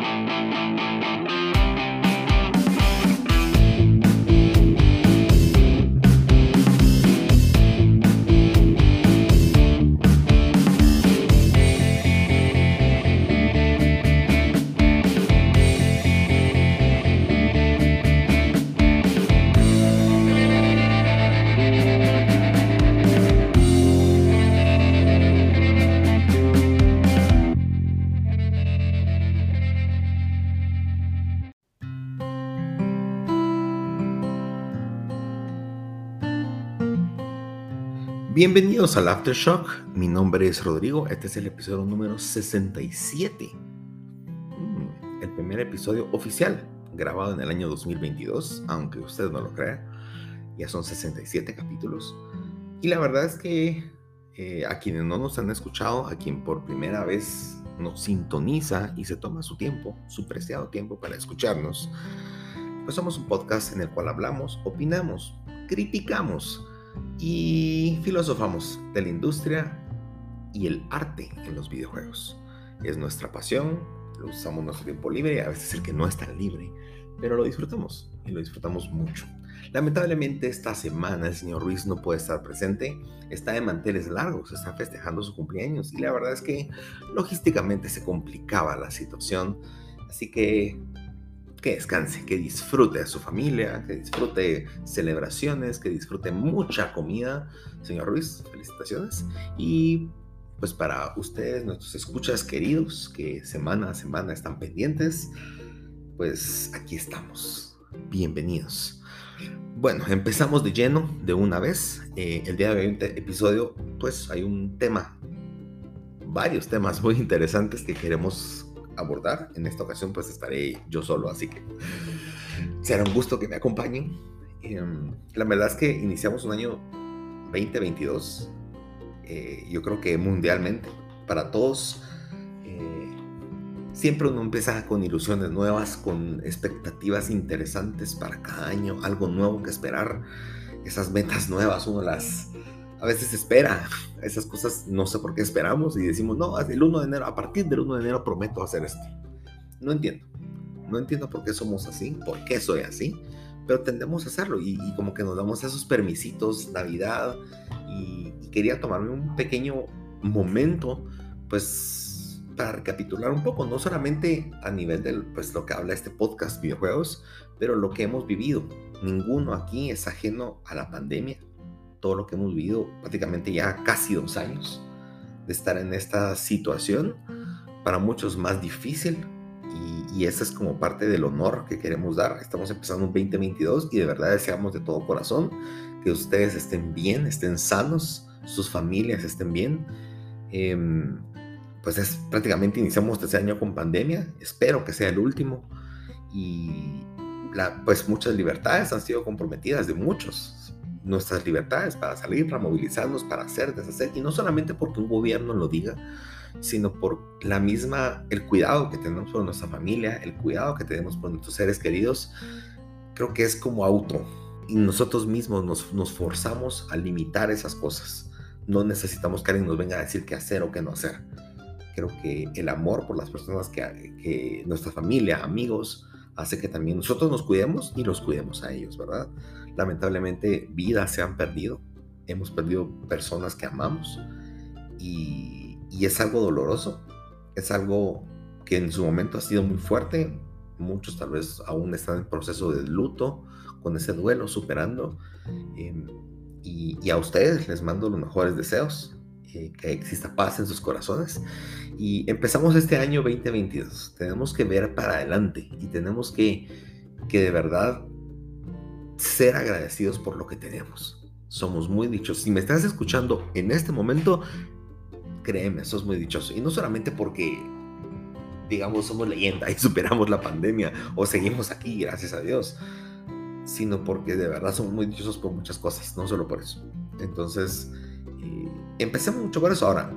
Música Bienvenidos al Aftershock, mi nombre es Rodrigo, este es el episodio número 67, mm, el primer episodio oficial grabado en el año 2022, aunque usted no lo crea, ya son 67 capítulos, y la verdad es que eh, a quienes no nos han escuchado, a quien por primera vez nos sintoniza y se toma su tiempo, su preciado tiempo para escucharnos, pues somos un podcast en el cual hablamos, opinamos, criticamos, y filosofamos de la industria y el arte en los videojuegos. Es nuestra pasión, lo usamos nuestro tiempo libre, a veces el que no es tan libre, pero lo disfrutamos y lo disfrutamos mucho. Lamentablemente esta semana el señor Ruiz no puede estar presente, está de manteles largos, está festejando su cumpleaños y la verdad es que logísticamente se complicaba la situación, así que que descanse, que disfrute a su familia, que disfrute celebraciones, que disfrute mucha comida. Señor Ruiz, felicitaciones. Y pues para ustedes, nuestros escuchas queridos, que semana a semana están pendientes, pues aquí estamos. Bienvenidos. Bueno, empezamos de lleno de una vez. Eh, el día de hoy, episodio, pues hay un tema, varios temas muy interesantes que queremos abordar. En esta ocasión pues estaré yo solo, así que será un gusto que me acompañen. Em, la verdad es que iniciamos un año 2022, eh, yo creo que mundialmente, para todos. Eh, siempre uno empieza con ilusiones nuevas, con expectativas interesantes para cada año, algo nuevo que esperar. Esas metas nuevas uno las, a veces espera esas cosas, no sé por qué esperamos y decimos, no, el 1 de enero, a partir del 1 de enero prometo hacer esto. No entiendo, no entiendo por qué somos así, por qué soy así, pero tendemos a hacerlo y, como que nos damos esos permisitos, Navidad, y, quería tomarme un pequeño momento, pues, para recapitular un poco, no solamente a nivel de pues, lo que habla este podcast, videojuegos, pero lo que hemos vivido. Ninguno aquí es ajeno a la pandemia todo lo que hemos vivido, prácticamente ya casi dos años de estar en esta situación, para muchos más difícil, y, y ese es como parte del honor que queremos dar. Estamos empezando un 2022 y de verdad deseamos de todo corazón que ustedes estén bien, estén sanos, sus familias estén bien. Em, pues es prácticamente iniciamos este año con pandemia, espero que sea el último y pues muchas libertades han sido comprometidas de muchos, nuestras libertades para salir, para movilizarnos, para hacer, deshacer, y no solamente porque un gobierno lo diga, sino por la misma, el cuidado que tenemos por nuestra familia, el cuidado que tenemos por nuestros seres queridos, creo que es como auto. Y nosotros mismos nos, nos forzamos a limitar esas cosas. No necesitamos que alguien nos venga a decir qué hacer o qué no hacer. Creo que el amor por las personas que, que nuestra familia, amigos, hace que también nosotros nos cuidemos y los cuidemos a ellos, ¿verdad? Lamentablemente vidas se han perdido, hemos perdido personas que amamos y, es algo doloroso, es algo que en su momento ha sido muy fuerte, muchos tal vez aún están en proceso de luto, con ese duelo, superando. Em, y, y, a ustedes les mando los mejores deseos, eh, que exista paz en sus corazones. Y empezamos este año 2022. Tenemos que ver para adelante y tenemos que, que de verdad ser agradecidos por lo que tenemos. Somos muy dichosos. Si me estás escuchando en este momento, créeme, sos muy dichoso. Y no solamente porque, digamos, somos leyenda y superamos la pandemia o seguimos aquí, gracias a Dios, sino porque de verdad somos muy dichosos por muchas cosas, no solo por eso. Entonces, empecemos mucho por eso ahora.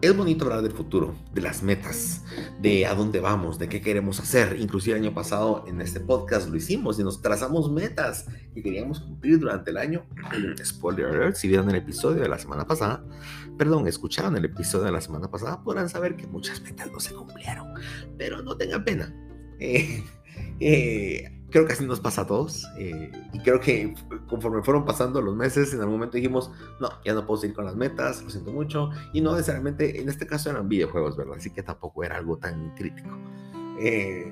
Es bonito hablar del futuro, de las metas, de a dónde vamos, de qué queremos hacer. Inclusive el año pasado en este podcast lo hicimos y nos trazamos metas que queríamos cumplir durante el año. Spoiler alert, si vieron el episodio de la semana pasada, perdón, escucharon el episodio de la semana pasada, podrán saber que muchas metas no se cumplieron. Pero no tengan pena. Eh, eh, creo que así nos pasa a todos. Eh, y creo que conforme fueron pasando los meses, en algún momento dijimos, no, ya no puedo seguir con las metas, lo siento mucho. Y no necesariamente, en este caso eran videojuegos, ¿verdad? Así que tampoco era algo tan crítico. Eh,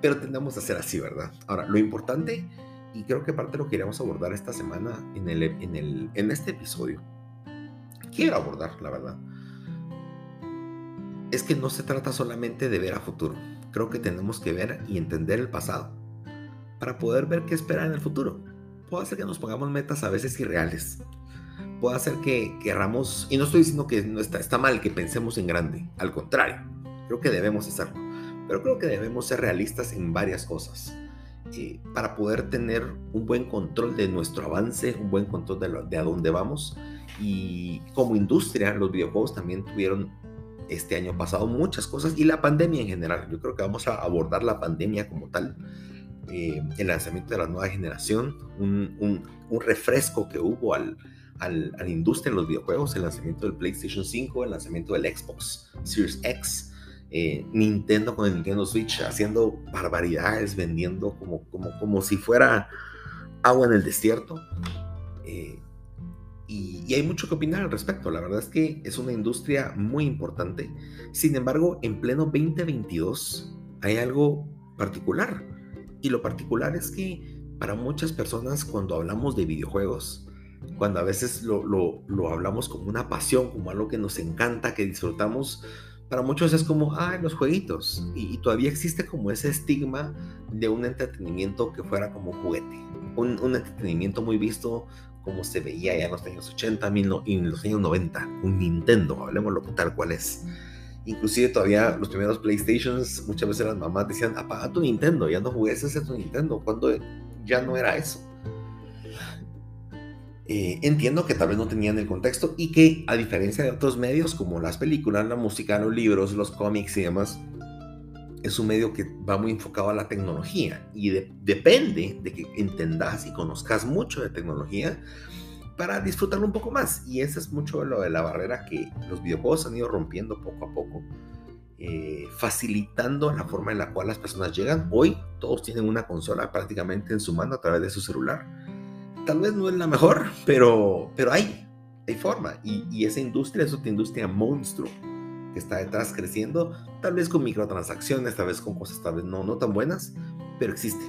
pero tendemos a ser así, ¿verdad? Ahora, lo importante, y creo que parte de lo que queríamos abordar esta semana en, el, en, el, en este episodio, quiero abordar, la verdad, es que no se trata solamente de ver a futuro. Creo que tenemos que ver y entender el pasado para poder ver qué esperar en el futuro. Puede hacer que nos pongamos metas a veces irreales. Puede hacer que querramos, y no estoy diciendo que no está, mal que pensemos en grande, al contrario, creo que debemos hacerlo, pero creo que debemos ser realistas en varias cosas. Eh, para poder tener un buen control de nuestro avance, un buen control de, de a dónde vamos. Y como industria, los videojuegos también tuvieron este año pasado muchas cosas y la pandemia en general. Yo creo que vamos a abordar la pandemia como tal eh, el lanzamiento de la nueva generación, un, refresco que hubo al, a la industria de los videojuegos, el lanzamiento del PlayStation 5, el lanzamiento del Xbox Series X, eh, Nintendo con el Nintendo Switch haciendo barbaridades, vendiendo como, como, como si fuera agua en el desierto. Eh, y, y, hay mucho que opinar al respecto. La verdad es que es una industria muy importante. Sin embargo, en pleno 2022 hay algo particular. Y lo particular es que para muchas personas cuando hablamos de videojuegos, cuando a veces lo, hablamos como una pasión, como algo que nos encanta, que disfrutamos, para muchos es como, ah, los jueguitos. Y, todavía existe como ese estigma de un entretenimiento que fuera como juguete. Un, entretenimiento muy visto como se veía ya en los años 80 y en los años 90. Un Nintendo, hablemoslo tal cual es. Inclusive todavía los primeros PlayStations, muchas veces las mamás decían, apaga tu Nintendo, ya no jugues ese tu Nintendo, cuando ya no era eso. Eh, entiendo que tal vez no tenían el contexto y que a diferencia de otros medios como las películas, la música, los libros, los cómics y demás, es un medio que va muy enfocado a la tecnología y depende de que entendas y conozcas mucho de tecnología para disfrutarlo un poco más. Y eso es mucho lo de la barrera que los videojuegos han ido rompiendo poco a poco, eh, facilitando la forma en la cual las personas llegan. Hoy todos tienen una consola prácticamente en su mano a través de su celular. Tal vez no es la mejor, pero, pero hay, hay forma. Y, y esa industria es otra industria monstruo que está detrás creciendo, tal vez con microtransacciones, tal vez con cosas tal vez no, no tan buenas, pero existe.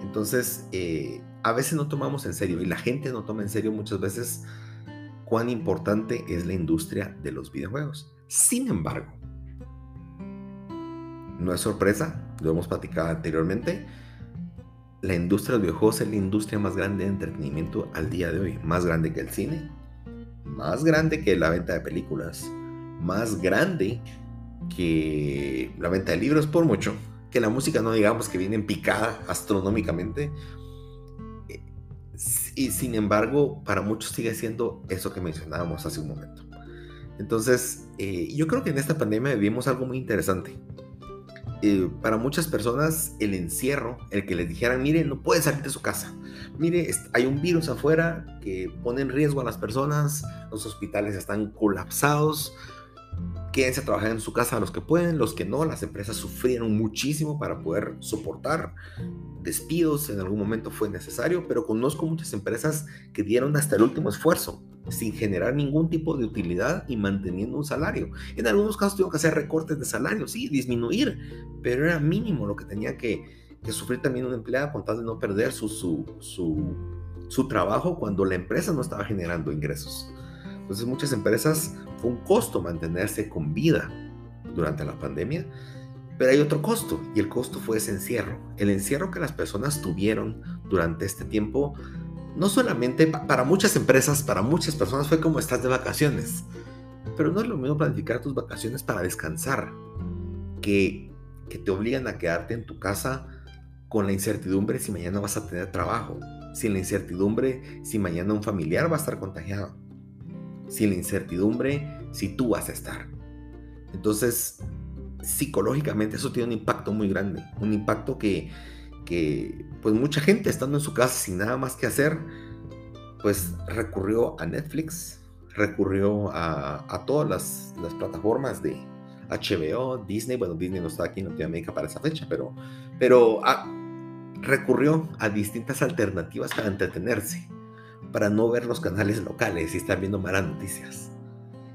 Entonces, eh, a veces no tomamos en serio y la gente no toma en serio muchas veces cuán importante es la industria de los videojuegos. Sin embargo, no es sorpresa, lo hemos platicado anteriormente, la industria de los videojuegos es la industria más grande de entretenimiento al día de hoy, más grande que el cine, más grande que la venta de películas, más grande que la venta de libros por mucho, que la música no digamos que viene en picada astronómicamente, y sin embargo, para muchos sigue siendo eso que mencionábamos hace un momento. Entonces, eh, yo creo que en esta pandemia vivimos algo muy interesante. Eh, para muchas personas, el encierro, el que les dijeran, mire, no puede salir de su casa. Mire, hay un virus afuera que pone en riesgo a las personas, los hospitales están colapsados, quédense a trabajar en su casa los que pueden, los que no, las empresas sufrieron muchísimo para poder soportar despidos, en algún momento fue necesario, pero conozco muchas empresas que dieron hasta el último esfuerzo sin generar ningún tipo de utilidad y manteniendo un salario. En algunos casos tuvieron que hacer recortes de salario, sí, disminuir, pero era mínimo lo que tenía que, sufrir también un empleado con tal de no perder su, su, su, su trabajo cuando la empresa no estaba generando ingresos. Entonces muchas empresas fue un costo mantenerse con vida durante la pandemia, pero hay otro costo y el costo fue ese encierro. El encierro que las personas tuvieron durante este tiempo, no solamente para muchas empresas, para muchas personas fue como estás de vacaciones, pero no es lo mismo planificar tus vacaciones para descansar que, que te obligan a quedarte en tu casa con la incertidumbre si mañana vas a tener trabajo, sin la incertidumbre si mañana un familiar va a estar contagiado sin la incertidumbre si tú vas a estar. Entonces, psicológicamente eso tiene un impacto muy grande, un impacto que, que pues mucha gente estando en su casa sin nada más que hacer, pues recurrió a Netflix, recurrió a, todas las, las, plataformas de HBO, Disney, bueno, Disney no está aquí en Latinoamérica para esa fecha, pero, pero ah, recurrió a distintas alternativas para entretenerse, para no ver los canales locales y estar viendo malas noticias.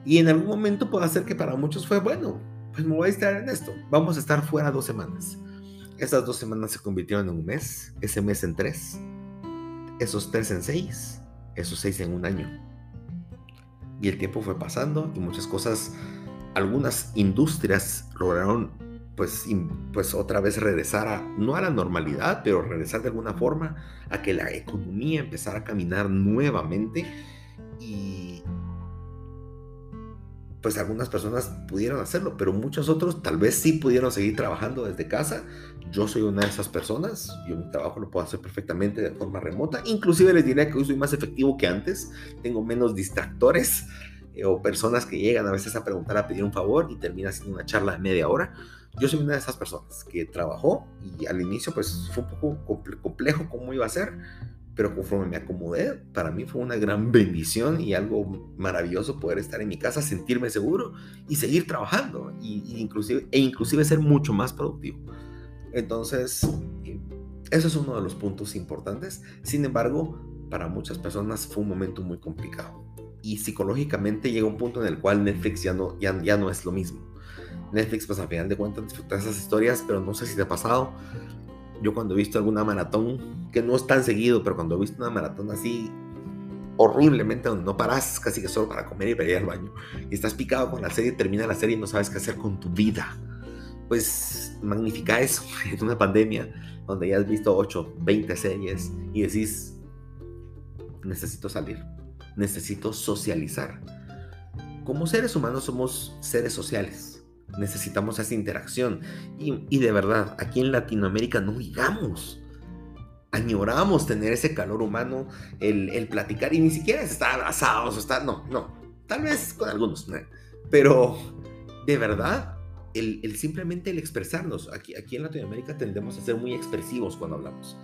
Y en algún momento puede ser que para muchos fue bueno, pues me voy a estar en esto, vamos a estar fuera dos semanas. Esas dos semanas se convirtieron en un mes, ese mes en tres, esos tres en seis, esos seis en un año. Y el tiempo fue pasando y muchas cosas, algunas industrias lograron pues, pues otra vez regresar a, no a la normalidad, pero regresar de alguna forma a que la economía empezara a caminar nuevamente y pues algunas personas pudieron hacerlo, pero muchos otros tal vez sí pudieron seguir trabajando desde casa. Yo soy una de esas personas, yo mi trabajo lo puedo hacer perfectamente de forma remota, inclusive les diría que hoy soy más efectivo que antes, tengo menos distractores eh, o personas que llegan a veces a preguntar, a pedir un favor y termina siendo una charla de media hora. Yo soy una de esas personas que trabajó y al inicio pues fue un poco complejo cómo iba a ser, pero conforme me acomodé, para mí fue una gran bendición y algo maravilloso poder estar en mi casa, sentirme seguro y seguir trabajando y, inclusive, e inclusive ser mucho más productivo. Entonces, eh, eso es uno de los puntos importantes. Sin embargo, para muchas personas fue un momento muy complicado. Y psicológicamente llega un punto en el cual Netflix ya no, ya, ya no es lo mismo Netflix, pues a final de cuentas disfrutas esas historias, pero no sé si te ha pasado. Yo cuando he visto alguna maratón, que no es tan seguido, pero cuando he visto una maratón así horriblemente, donde no paras casi que solo para comer y para ir al baño, y estás picado con la serie, termina la serie y no sabes qué hacer con tu vida. Pues magnifica eso en una pandemia donde ya has visto 8, 20 series y decís, necesito salir, necesito socializar. Como seres humanos somos seres sociales necesitamos esa interacción. Y, de verdad, aquí en Latinoamérica no digamos. Añoramos tener ese calor humano, el, platicar, y ni siquiera es estar abrazados o estar, no, no, tal vez con algunos, pero de verdad, el, simplemente el expresarnos, aquí, aquí en Latinoamérica tendemos a ser muy expresivos cuando hablamos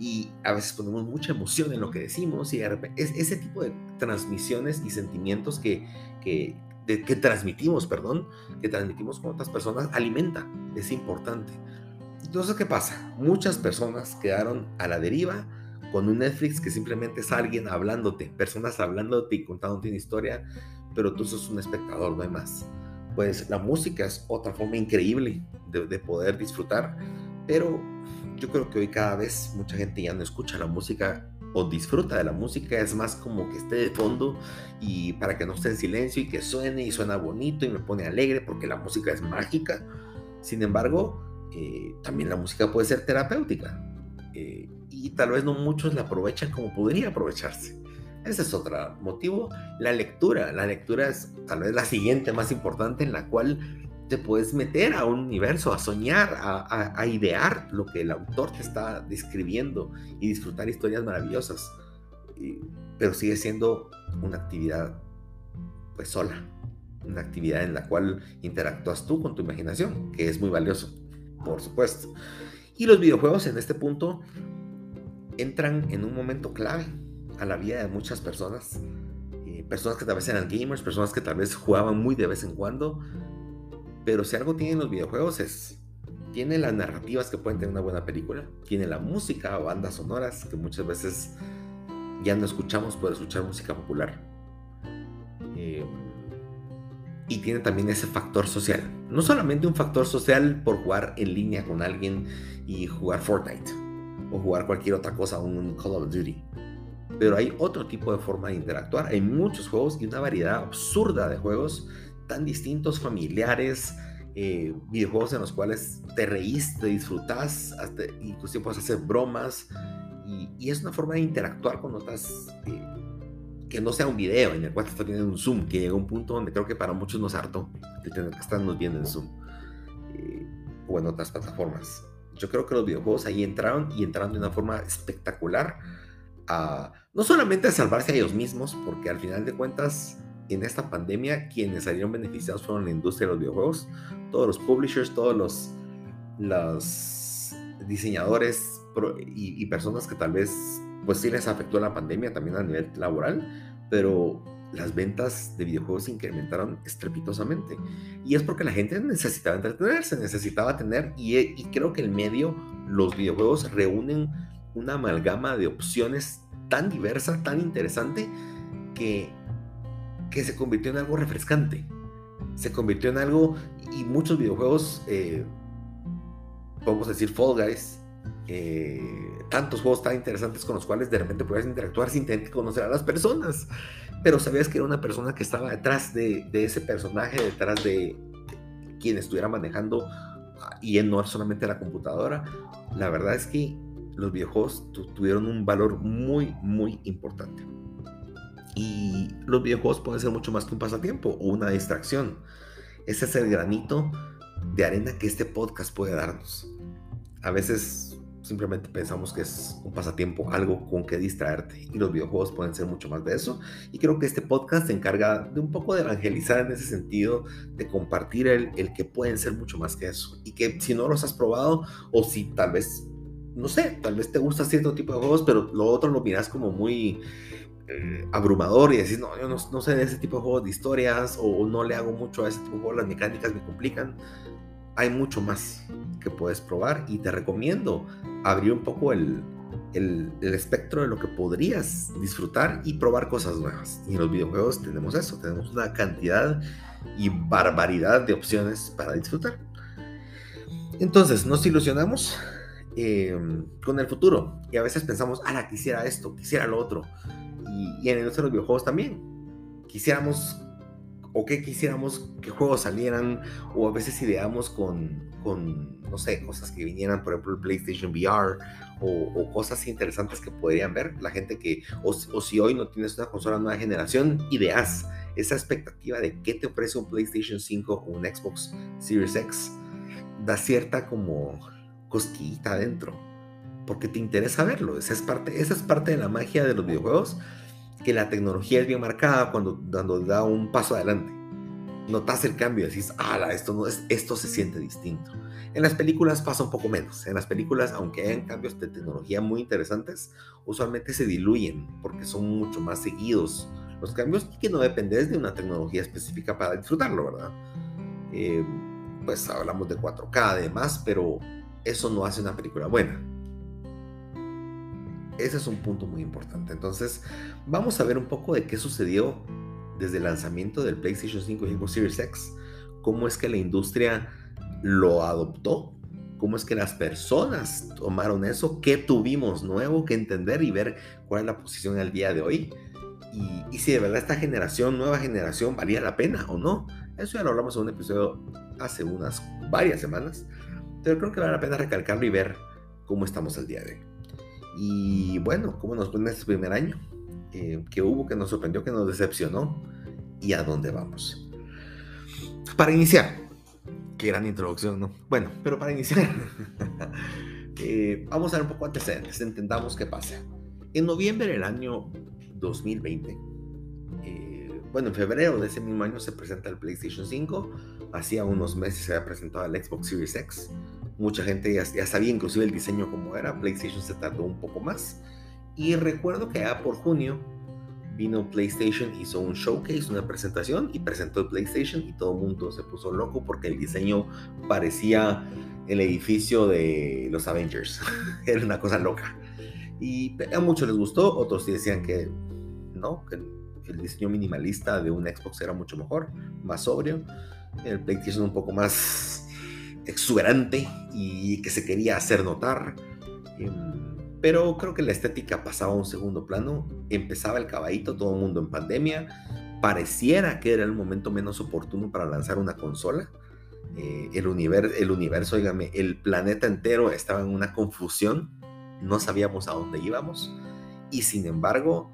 y a veces ponemos mucha emoción en lo que decimos y es, ese tipo de transmisiones y sentimientos que, que, que transmitimos, perdón, que transmitimos con otras personas, alimenta, es importante. Entonces, ¿qué pasa? Muchas personas quedaron a la deriva con un Netflix que simplemente es alguien hablándote, personas hablándote y contándote una historia, pero tú sos un espectador, no hay más. Pues la música es otra forma increíble de, de poder disfrutar, pero yo creo que hoy cada vez mucha gente ya no escucha la música o disfruta de la música, es más como que esté de fondo y para que no esté en silencio y que suene y suena bonito y me pone alegre porque la música es mágica. Sin embargo, eh, también la música puede ser terapéutica eh, y tal vez no muchos la aprovechan como podría aprovecharse. Ese es otro motivo. La lectura, la lectura es tal vez la siguiente más importante en la cual te puedes meter a un universo, a soñar, a, idear lo que el autor te está describiendo y disfrutar historias maravillosas. pero sigue siendo una actividad pues sola, una actividad en la cual interactúas tú con tu imaginación, que es muy valioso, por supuesto. Y los videojuegos en este punto entran en un momento clave a la vida de muchas personas. Eh, personas que tal vez eran gamers, personas que tal vez jugaban muy de vez en cuando, pero si algo tienen los videojuegos es, tiene las narrativas que pueden tener una buena película, tiene la música o bandas sonoras que muchas veces ya no escuchamos por escuchar música popular. Eh, y tiene también ese factor social. No solamente un factor social por jugar en línea con alguien y jugar Fortnite o jugar cualquier otra cosa, un Call of Duty. Pero hay otro tipo de forma de interactuar. Hay muchos juegos y una variedad absurda de juegos tan distintos, familiares, eh, videojuegos en los cuales te reíste, disfrutas, hasta, inclusive puedes hacer bromas y, es una forma de interactuar con otras, eh, que no sea un video en el cual te estás viendo un Zoom, que llega un punto donde creo que para muchos nos harto de tener que estarnos viendo en Zoom eh, o en otras plataformas. Yo creo que los videojuegos ahí entraron y entraron de una forma espectacular a no solamente a salvarse a ellos mismos, porque al final de cuentas en esta pandemia quienes salieron beneficiados fueron la industria de los videojuegos, todos los publishers, todos los, los diseñadores y, y personas que tal vez pues sí les afectó la pandemia también a nivel laboral, pero las ventas de videojuegos se incrementaron estrepitosamente. Y es porque la gente necesitaba entretenerse, necesitaba tener, y, y, creo que el medio, los videojuegos reúnen una amalgama de opciones tan diversa, tan interesante, que, que se convirtió en algo refrescante. Se convirtió en algo, y muchos videojuegos, eh, podemos decir Fall Guys, eh, tantos juegos tan interesantes con los cuales de repente puedes interactuar sin tener que conocer a las personas. Pero sabías que era una persona que estaba detrás de, ese personaje, detrás de quien estuviera manejando y no solamente la computadora. La verdad es que los videojuegos tuvieron un valor muy, muy importante. Y los videojuegos pueden ser mucho más que un pasatiempo o una distracción. Ese es el granito de arena que este podcast puede darnos. A veces simplemente pensamos que es un pasatiempo, algo con que distraerte. Y los videojuegos pueden ser mucho más de eso. Y creo que este podcast se encarga de un poco de evangelizar en ese sentido, de compartir el, el que pueden ser mucho más que eso. Y que si no los has probado o si tal vez, no sé, tal vez te gusta cierto tipo de juegos, pero lo otro lo miras como muy... Eh, abrumador y decís, no, yo no, no, sé de ese tipo de juegos de historias o no le hago mucho a ese tipo de juegos, las mecánicas me complican hay mucho más que puedes probar y te recomiendo abrir un poco el, el, espectro de lo que podrías disfrutar y probar cosas nuevas. Y en los videojuegos tenemos eso, tenemos una cantidad y barbaridad de opciones para disfrutar. Entonces, nos ilusionamos em, con el futuro y a veces pensamos, ah, quisiera esto, quisiera lo otro. Y, y en el de los videojuegos también. Quisiéramos o qué quisiéramos que juegos salieran, o a veces ideamos con, con no sé, cosas que vinieran, por ejemplo, el PlayStation VR, o, cosas interesantes que podrían ver la gente que, o, si hoy no tienes una consola nueva generación, ideas esa expectativa de qué te ofrece un PlayStation 5 o un Xbox Series X, da cierta como cosquillita adentro, porque te interesa verlo, esa es parte, esa es parte de la magia de los videojuegos que la tecnología es bien marcada cuando, cuando da un paso adelante. Notas el cambio y decís, ah, esto, no es, esto se siente distinto. En las películas pasa un poco menos. En las películas, aunque hayan cambios de tecnología muy interesantes, usualmente se diluyen porque son mucho más seguidos los cambios y que no dependes de una tecnología específica para disfrutarlo, ¿verdad? Eh, pues hablamos de 4K además, pero eso no hace una película buena. Ese es un punto muy importante. Entonces, vamos a ver un poco de qué sucedió desde el lanzamiento del PlayStation 5 y Xbox Series X, cómo es que la industria lo adoptó, cómo es que las personas tomaron eso, qué tuvimos nuevo que entender y ver cuál es la posición al día de hoy. Y, y, si de verdad esta generación, nueva generación, valía la pena o no. Eso ya lo hablamos en un episodio hace unas varias semanas, pero creo que vale la pena recalcarlo y ver cómo estamos al día de hoy. Y bueno, ¿cómo nos fue en este primer año? Eh, ¿Qué hubo que nos sorprendió, que nos decepcionó? ¿Y a dónde vamos? Para iniciar, qué gran introducción, ¿no? Bueno, pero para iniciar, eh, vamos a dar un poco antecedentes, entendamos qué pasa. En noviembre del año 2020, eh, bueno, en febrero de ese mismo año se presenta el PlayStation 5, hacía unos meses se había presentado el Xbox Series X, Mucha gente ya, sabía inclusive el diseño como era. PlayStation se tardó un poco más. Y recuerdo que ya por junio vino PlayStation, hizo un showcase, una presentación y presentó el PlayStation y todo el mundo se puso loco porque el diseño parecía el edificio de los Avengers. era una cosa loca. Y a muchos les gustó, otros decían que no, que el diseño minimalista de un Xbox era mucho mejor, más sobrio. El PlayStation un poco más exuberante y que se quería hacer notar. Em, pero creo que la estética pasaba a un segundo plano. Empezaba el caballito, todo el mundo en pandemia. Pareciera que era el momento menos oportuno para lanzar una consola. Eh, el, universo, el universo, el planeta entero estaba en una confusión. No sabíamos a dónde íbamos. Y sin embargo,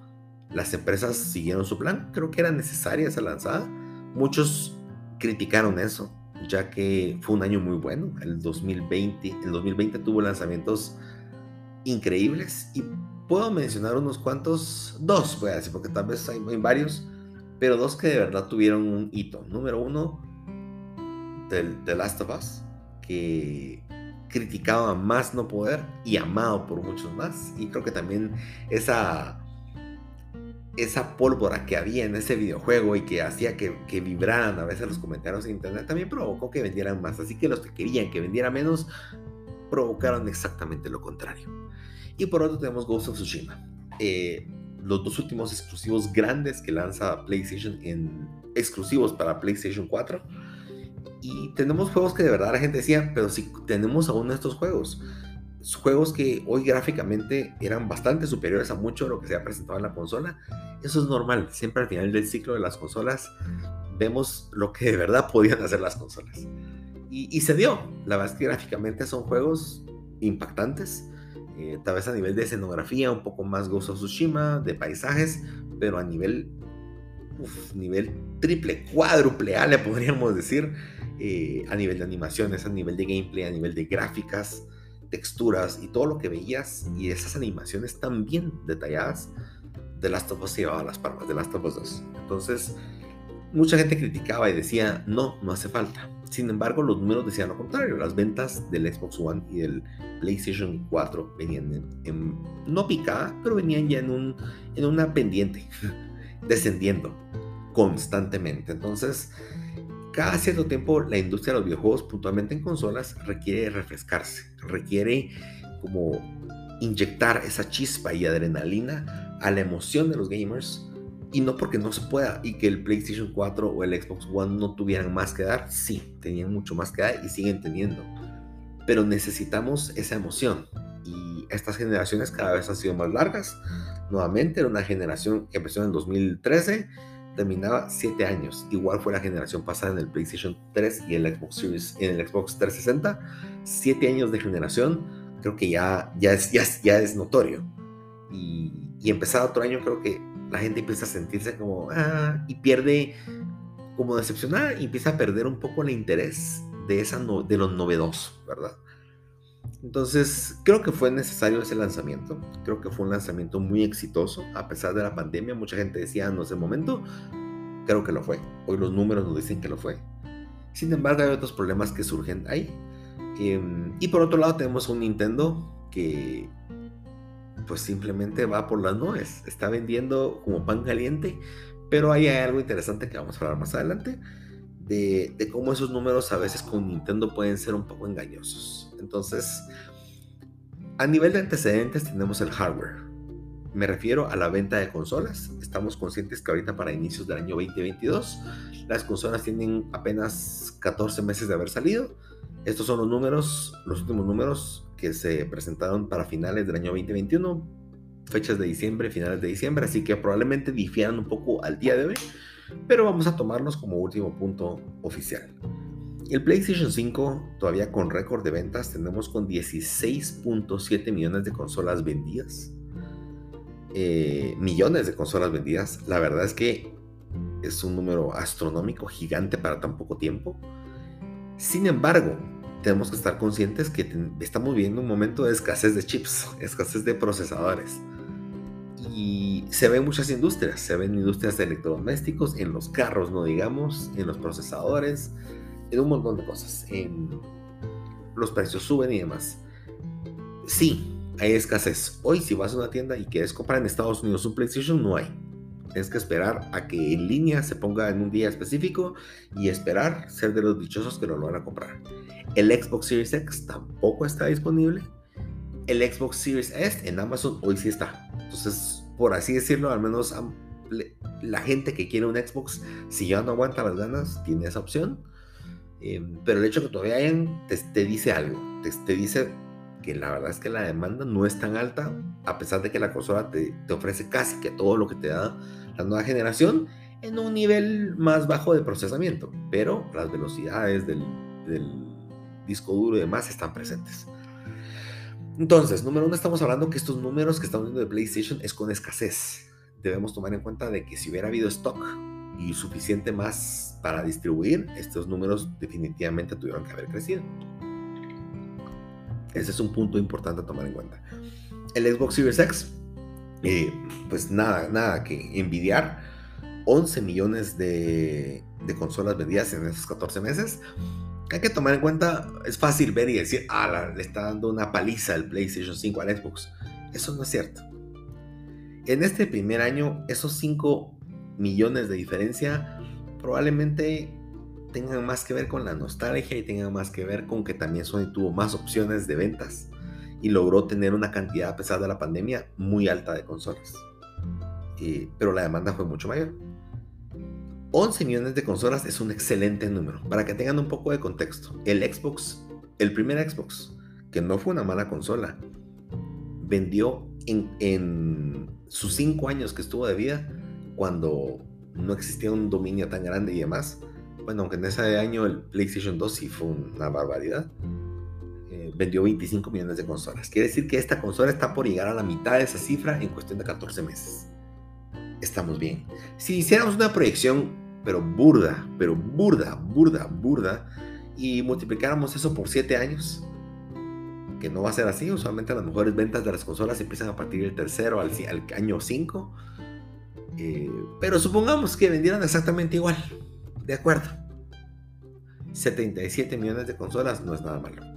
las empresas siguieron su plan. Creo que era necesaria esa lanzada. Muchos criticaron eso ya que fue un año muy bueno, el 2020. El 2020 tuvo lanzamientos increíbles y puedo mencionar unos cuantos, dos voy a decir, porque tal vez hay, varios, pero dos que de verdad tuvieron un hito. Número uno, The Last of Us, que criticaba más no poder y amado por muchos más. Y creo que también esa, esa pólvora que había en ese videojuego y que hacía que, vibraran a veces los comentarios en internet también provocó que vendieran más. Así que los que querían que vendiera menos provocaron exactamente lo contrario. Y por otro tenemos Ghost of Tsushima. Eh, los dos últimos exclusivos grandes que lanza PlayStation en exclusivos para PlayStation 4 y tenemos juegos que de verdad la gente decía, pero si tenemos aún estos juegos, juegos que hoy gráficamente eran bastante superiores a mucho de lo que se ha presentado en la consola, eso es normal, siempre al final del ciclo de las consolas vemos lo que de verdad podían hacer las consolas. Y, se dio, la verdad es que gráficamente son juegos impactantes, eh, tal vez a nivel de escenografía, un poco más Ghost of Tsushima, de paisajes, pero a nivel, uf, nivel triple, cuádruple A le podríamos decir, eh, a nivel de animaciones, a nivel de gameplay, a nivel de gráficas, texturas y todo lo que veías y esas animaciones tan bien detalladas, de Last of Us se llevaba las palmas, de Last of Us 2. Entonces, mucha gente criticaba y decía, no, no hace falta. Sin embargo, los números decían lo contrario. Las ventas del Xbox One y del PlayStation 4 venían en, no picada, pero venían ya en, un, en una pendiente, descendiendo constantemente. Entonces, cada cierto tiempo la industria de los videojuegos, puntualmente en consolas, requiere refrescarse, requiere como inyectar esa chispa y adrenalina a la emoción de los gamers y no porque no se pueda y que el PlayStation 4 o el Xbox One no tuvieran más que dar, sí, tenían mucho más que dar y siguen teniendo, pero necesitamos esa emoción y estas generaciones cada vez han sido más largas. Nuevamente era una generación que empezó en el 2013 terminaba 7 años. Igual fue la generación pasada en el PlayStation 3 y el Xbox Series, en el Xbox 360. 7 años de generación, creo que ya, ya, es, ya, ya es notorio. Y, y empezar otro año, creo que la gente empieza a sentirse como, ah, y pierde, como decepcionada, y empieza a perder un poco el interés de, esa de lo novedoso, ¿verdad? Entonces, creo que fue necesario ese lanzamiento. Creo que fue un lanzamiento muy exitoso. A pesar de la pandemia, mucha gente decía, no es el momento. Creo que lo fue. Hoy los números nos dicen que lo fue. Sin embargo, hay otros problemas que surgen ahí. Em, y por otro lado, tenemos un Nintendo que pues simplemente va por las nubes. Está vendiendo como pan caliente. Pero ahí hay algo interesante que vamos a hablar más adelante. De, de cómo esos números a veces con Nintendo pueden ser un poco engañosos. Entonces, a nivel de antecedentes tenemos el hardware. Me refiero a la venta de consolas. Estamos conscientes que ahorita para inicios del año 2022 las consolas tienen apenas 14 meses de haber salido. Estos son los números, los últimos números que se presentaron para finales del año 2021, fechas de diciembre, finales de diciembre, así que probablemente difieran un poco al día de hoy, pero vamos a tomarlos como último punto oficial. El PlayStation 5, todavía con récord de ventas, tenemos con 16.7 millones de consolas vendidas. Eh, millones de consolas vendidas. La verdad es que es un número astronómico gigante para tan poco tiempo. Sin embargo, tenemos que estar conscientes que estamos viviendo un momento de escasez de chips, escasez de procesadores. Y se ven muchas industrias, se ven industrias de electrodomésticos, en los carros, no digamos, en los procesadores, en un montón de cosas. En los precios suben y demás. Sí, hay escasez. Hoy si vas a una tienda y quieres comprar en Estados Unidos un PlayStation, no hay. Tienes que esperar a que en línea se ponga en un día específico y esperar ser de los dichosos que lo van a comprar. El Xbox Series X tampoco está disponible. El Xbox Series S en Amazon hoy sí está. Entonces, por así decirlo, al menos la gente que quiere un Xbox, si ya no aguanta las ganas, tiene esa opción. Em, pero el hecho que todavía hayan, te, dice algo, te, dice que la verdad es que la demanda no es tan alta, a pesar de que la consola te, ofrece casi que todo lo que te da la nueva generación en un nivel más bajo de procesamiento, pero las velocidades del, disco duro y demás están presentes. Entonces, número uno, estamos hablando que estos números que estamos viendo de PlayStation es con escasez. Debemos tomar en cuenta de que si hubiera habido stock y suficiente más para distribuir, estos números definitivamente tuvieron que haber crecido. Ese es un punto importante a tomar en cuenta. El Xbox Series X, eh, pues nada, nada que envidiar. 11 millones de, de consolas vendidas en esos 14 meses. Hay que tomar en cuenta, es fácil ver y decir, ah, le está dando una paliza el PlayStation 5 al Xbox. Eso no es cierto. En este primer año, esos 5 millones de diferencia probablemente tengan más que ver con la nostalgia y tengan más que ver con que también Sony tuvo más opciones de ventas y logró tener una cantidad, a pesar de la pandemia, muy alta de consolas. Pero la demanda fue mucho mayor. 11 millones de consolas es un excelente número. Para que tengan un poco de contexto, el Xbox, el primer Xbox, que no fue una mala consola, vendió en, en sus 5 años que estuvo de vida, cuando no existía un dominio tan grande y demás. Bueno, aunque en ese año el PlayStation 2 sí fue una barbaridad. Vendió 25 millones de consolas. Quiere decir que esta consola está por llegar a la mitad de esa cifra en cuestión de 14 meses. Estamos bien. Si hiciéramos una proyección, pero burda, pero burda, burda, burda, y multiplicáramos eso por 7 años, que no va a ser así, usualmente las mejores ventas de las consolas empiezan a partir del tercero al, al año 5, eh, pero supongamos que vendieran exactamente igual, de acuerdo. 77 millones de consolas no es nada malo.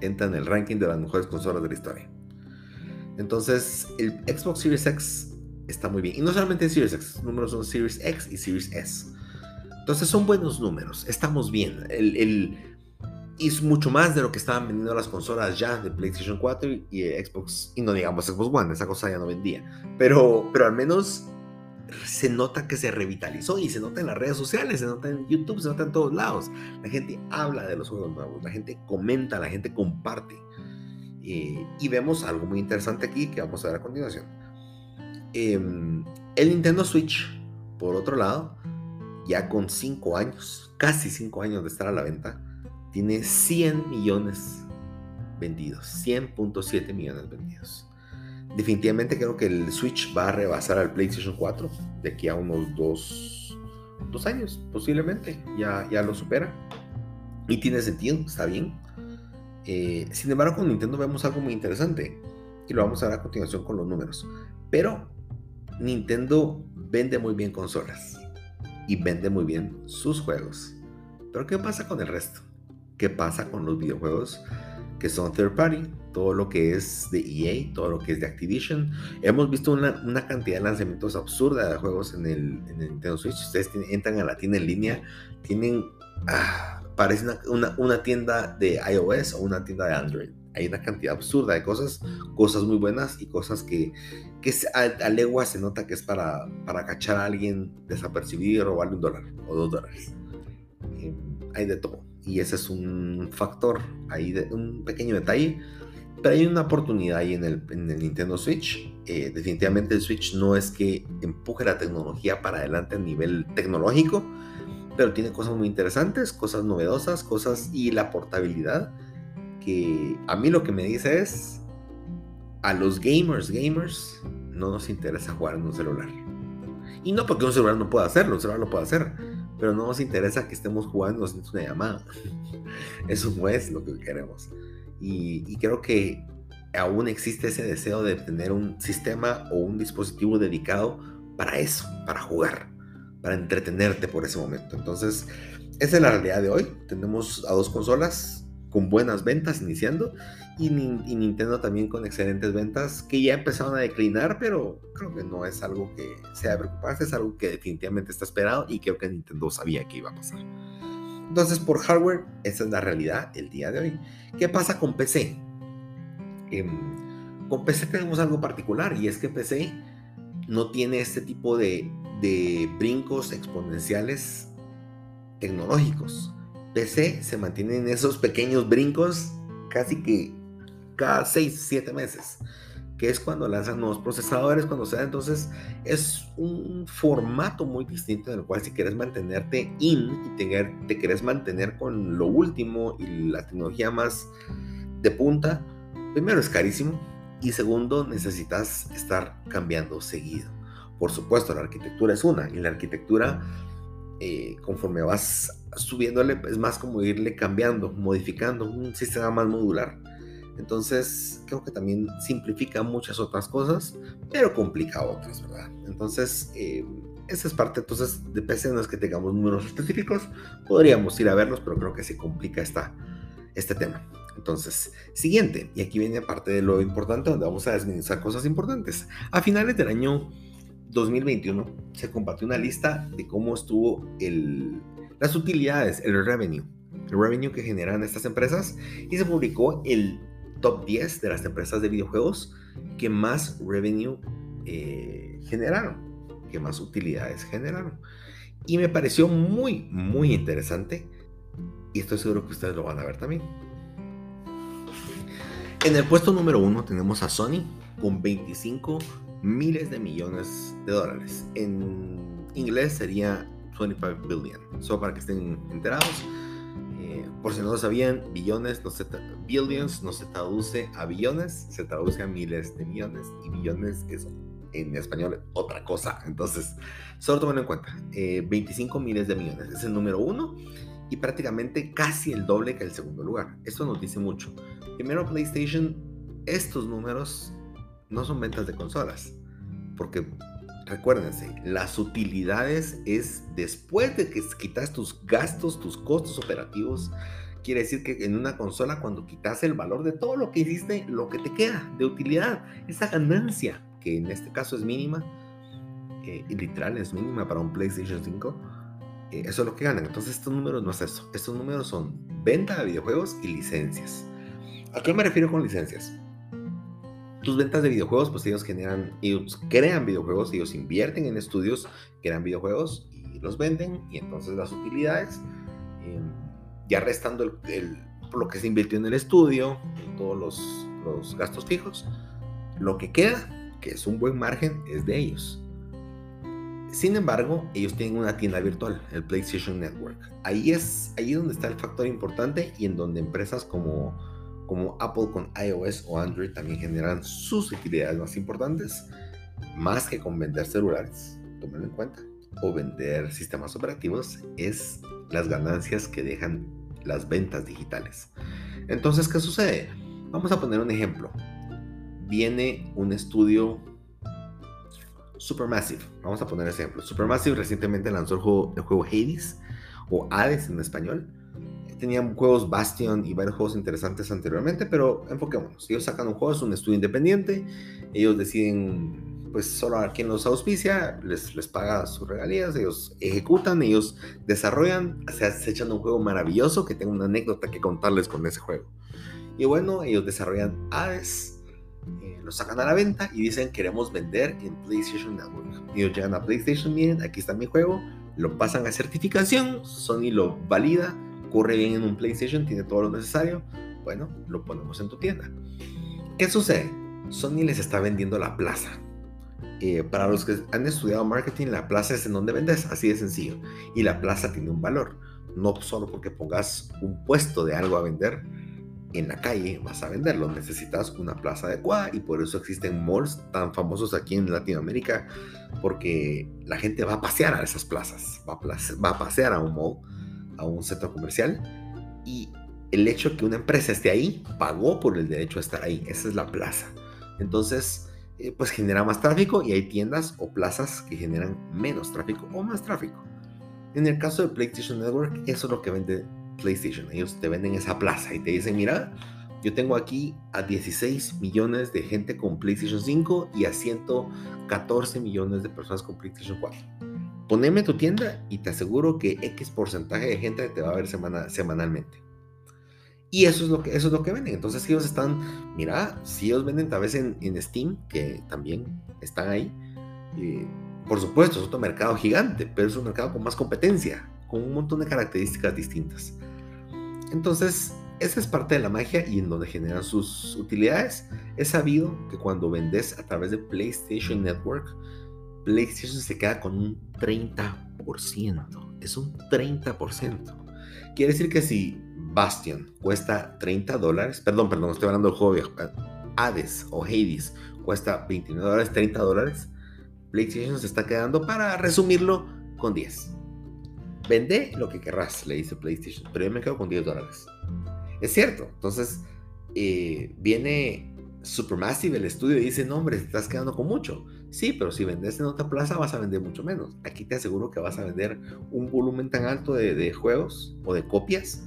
Entra en el ranking de las mejores consolas de la historia. Entonces, el Xbox Series X está muy bien. Y no solamente Series X, los números son Series X y Series S. Entonces son buenos números, estamos bien. El, el, es mucho más de lo que estaban vendiendo las consolas ya de PlayStation 4 y, Xbox, y no digamos Xbox One, esa cosa ya no vendía. Pero, pero al menos se nota que se revitalizó y se nota en las redes sociales, se nota en YouTube, se nota en todos lados. La gente habla de los juegos nuevos, la gente comenta, la gente comparte. Eh, y vemos algo muy interesante aquí que vamos a ver a continuación. Em, el Nintendo Switch, por otro lado, ya con 5 años, casi 5 años de estar a la venta, tiene 100 millones vendidos, 100.7 millones vendidos. Definitivamente creo que el Switch va a rebasar al PlayStation 4 de aquí a unos 2 dos, años, posiblemente, ya, ya lo supera. Y tiene sentido, está bien. Eh, sin embargo, con Nintendo vemos algo muy interesante y lo vamos a ver a continuación con los números. Pero Nintendo vende muy bien consolas y vende muy bien sus juegos. Pero ¿qué pasa con el resto? ¿Qué pasa con los videojuegos que son third party? Todo lo que es de EA, todo lo que es de Activision. Hemos visto una, cantidad de lanzamientos absurda de juegos en el, Nintendo Switch. Ustedes entran a la tienda en línea, tienen... Ah, parece una, una tienda de iOS o una tienda de Android hay una cantidad absurda de cosas, cosas muy buenas y cosas que, que a, legua se nota que es para, para cachar a alguien desapercibido y robarle un dólar o dos dólares. Em, hay de todo. Y ese es un factor, ahí de, un pequeño detalle. Pero hay una oportunidad ahí en el, en el Nintendo Switch. Eh, definitivamente el Switch no es que empuje la tecnología para adelante a nivel tecnológico, pero tiene cosas muy interesantes, cosas novedosas, cosas y la portabilidad que a mí lo que me dice es, a los gamers, gamers, no nos interesa jugar en un celular. Y no porque un celular no pueda hacerlo, un celular lo puede hacer, pero no nos interesa que estemos jugando sin una llamada. Eso no es lo que queremos. Y, y creo que aún existe ese deseo de tener un sistema o un dispositivo dedicado para eso, para jugar, para entretenerte por ese momento. Entonces, esa es la realidad de hoy. Tenemos a dos consolas, con buenas ventas iniciando y, Nintendo también con excelentes ventas que ya empezaron a declinar, pero creo que no es algo que sea de preocuparse, es algo que definitivamente está esperado y creo que Nintendo sabía que iba a pasar. Entonces, por hardware, esa es la realidad el día de hoy. ¿Qué pasa con PC? Em, con PC tenemos algo particular y es que PC no tiene este tipo de, de brincos exponenciales tecnológicos. PC se mantiene en esos pequeños brincos casi que cada 6, 7 meses, que es cuando lanzan nuevos procesadores, cuando sea, entonces es un formato muy distinto en el cual si quieres mantenerte in y te, te quieres mantener con lo último y la tecnología más de punta, primero es carísimo y segundo necesitas estar cambiando seguido. Por supuesto, la arquitectura es una y la arquitectura eh, conforme vas subiéndole, es más como irle cambiando, modificando, un sistema más modular. Entonces, creo que también simplifica muchas otras cosas, pero complica otras, ¿verdad? Entonces, eh, esa es parte entonces de PC, que tengamos números específicos, podríamos ir a verlos, pero creo que se complica esta, este tema. Entonces, siguiente, y aquí viene parte de lo importante, donde vamos a desmenuzar cosas importantes. A finales del año 2021 se compartió una lista de cómo estuvo el, las utilidades, el revenue, el revenue que generan estas empresas, y se publicó el top 10 de las empresas de videojuegos que más revenue eh, generaron, que más utilidades generaron. Y me pareció muy, muy interesante, y estoy seguro que ustedes lo van a ver también. En el puesto número uno tenemos a Sony con 25 miles de millones de dólares. En inglés sería 25 billion. Solo para que estén enterados. Eh, por si no lo sabían, billones no se billions no se traduce a billones, se traduce a miles de millones y billones es en español otra cosa. Entonces, solo tomen en cuenta. 25 eh, miles de millones es el número uno y prácticamente casi el doble que el segundo lugar. Esto nos dice mucho. Primero, PlayStation, estos números no son ventas de consolas, porque recuérdense, las utilidades es después de que quitas tus gastos, tus costos operativos. Quiere decir que en una consola, cuando quitas el valor de todo lo que hiciste, lo que te queda de utilidad, esa ganancia, que en este caso es mínima, eh, literal es mínima para un PlayStation 5, eh, eso es lo que ganan. Entonces estos números no es eso. Estos números son venta de videojuegos y licencias. ¿A qué me refiero con licencias? Tus ventas de videojuegos, pues ellos generan, ellos crean videojuegos, ellos invierten en estudios, crean videojuegos y los venden. Y entonces las utilidades, em, ya restando el, lo que se invirtió en el estudio, todos los, los gastos fijos, lo que queda, que es un buen margen, es de ellos. Sin embargo, ellos tienen una tienda virtual, el PlayStation Network. Ahí es ahí donde está el factor importante y en donde empresas como, como Apple con iOS o Android también generan sus utilidades más importantes, más que con vender celulares, tómenlo en cuenta, o vender sistemas operativos, es las ganancias que dejan las ventas digitales. Entonces, ¿qué sucede? Vamos a poner un ejemplo. Viene un estudio Supermassive, vamos a poner ejemplo. Supermassive recientemente lanzó el juego, Hades o Hades en español. Tenían juegos Bastion y varios juegos interesantes anteriormente, pero enfoquémonos. Ellos sacan un juego, es un estudio independiente. Ellos deciden, pues, solo a quien los auspicia, les, les paga sus regalías. Ellos ejecutan, ellos desarrollan, se, se echan un juego maravilloso que tengo una anécdota que contarles con ese juego. Y bueno, ellos desarrollan Hades eh, lo sacan a la venta y dicen queremos vender en PlayStation Network. Ellos llegan a PlayStation, miren, aquí está mi juego, lo pasan a certificación, Sony lo valida, corre bien en un PlayStation, tiene todo lo necesario, bueno, lo ponemos en tu tienda. ¿Qué sucede? Sony les está vendiendo la plaza. Eh, para los que han estudiado marketing, la plaza es en donde vendes, así de sencillo. Y la plaza tiene un valor, no solo porque pongas un puesto de algo a vender, en la calle vas a venderlo. Necesitas una plaza adecuada y por eso existen malls tan famosos aquí en Latinoamérica porque la gente va a pasear a esas plazas, va a, pasear a un mall, a un centro comercial y el hecho que una empresa esté ahí pagó por el derecho a estar ahí. Esa es la plaza. Entonces, eh, pues genera más tráfico y hay tiendas o plazas que generan menos tráfico o más tráfico. En el caso de PlayStation Network, eso es lo que vende PlayStation. Ellos te venden esa plaza y te dicen, mira, yo tengo aquí a 16 millones de gente con PlayStation 5 y a 114 millones de personas con PlayStation 4. Poneme tu tienda y te aseguro que X porcentaje de gente te va a ver semana, semanalmente. Y eso es lo que, eso es lo que venden. Entonces ellos están, mira, si ellos venden tal vez en, Steam, que también están ahí, eh, por supuesto, es otro mercado gigante, pero es un mercado con más competencia, con un montón de características distintas. Entonces, esa es parte de la magia y en donde generan sus utilidades. Es sabido que cuando vendes a través de PlayStation Network, PlayStation se queda con un 30%. Es un 30%. Quiere decir que si Bastion cuesta 30 dólares, perdón, perdón, estoy hablando del juego Hades o Hades cuesta 29 dólares, 30 dólares, PlayStation se está quedando, para resumirlo, con 10. Vende lo que querrás, le dice PlayStation, pero yo me quedo con 10 dólares. Es cierto, entonces eh, viene Supermassive, el estudio, dice, no hombre, te estás quedando con mucho. Sí, pero si vendes en otra plaza vas a vender mucho menos. Aquí te aseguro que vas a vender un volumen tan alto de, juegos o de copias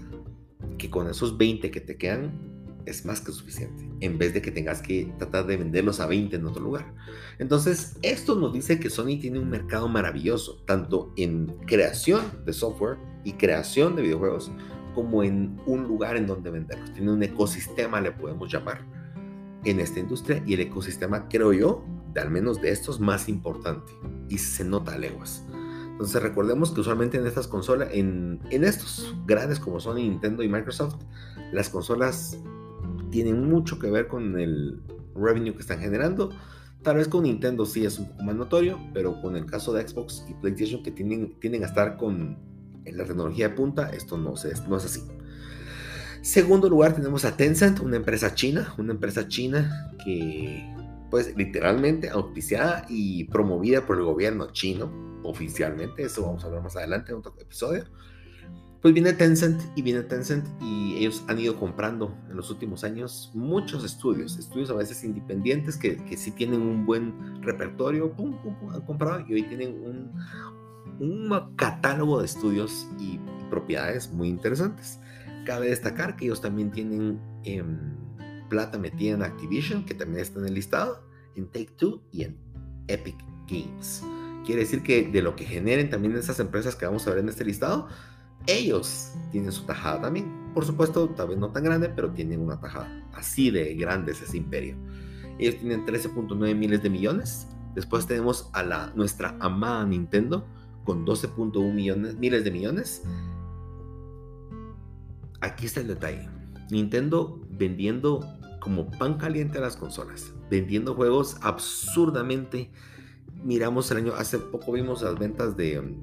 que con esos 20 que te quedan es más que suficiente, en vez de que tengas que tratar de venderlos a 20 en otro lugar. Entonces, esto nos dice que Sony tiene un mercado maravilloso, tanto en creación de software y creación de videojuegos, como en un lugar en donde venderlos. Tiene un ecosistema, le podemos llamar, en esta industria y el ecosistema, creo yo, de al menos de estos, más importante y se nota a leguas. Entonces recordemos que usualmente en estas consolas, en, en estos grandes como Sony, Nintendo y Microsoft, las consolas tienen mucho que ver con el revenue que están generando. Tal vez con Nintendo sí es un poco más notorio, pero con el caso de Xbox y PlayStation que tienen, tienen a estar con la tecnología de punta, esto no, no es así. Segundo lugar tenemos a Tencent, una empresa china, una empresa china que pues literalmente auspiciada y promovida por el gobierno chino oficialmente, eso vamos a hablar más adelante en otro episodio. Pues viene Tencent y viene Tencent y ellos han ido comprando en los últimos años muchos estudios, estudios a veces independientes que, que sí tienen un buen repertorio, pum, pum, pum, han comprado y hoy tienen un, un catálogo de estudios y propiedades muy interesantes. Cabe destacar que ellos también tienen em, plata metida en Activision, que también está en el listado, en Take Two y en Epic Games. Quiere decir que de lo que generen también esas empresas que vamos a ver en este listado, ellos tienen su tajada también. Por supuesto, tal vez no tan grande, pero tienen una tajada. Así de grande es ese imperio. Ellos tienen 13.9 miles de millones. Después tenemos a la, nuestra amada Nintendo con 12.1 millones, miles de millones. Aquí está el detalle. Nintendo vendiendo como pan caliente a las consolas, vendiendo juegos absurdamente. Miramos el año, hace poco vimos las ventas de,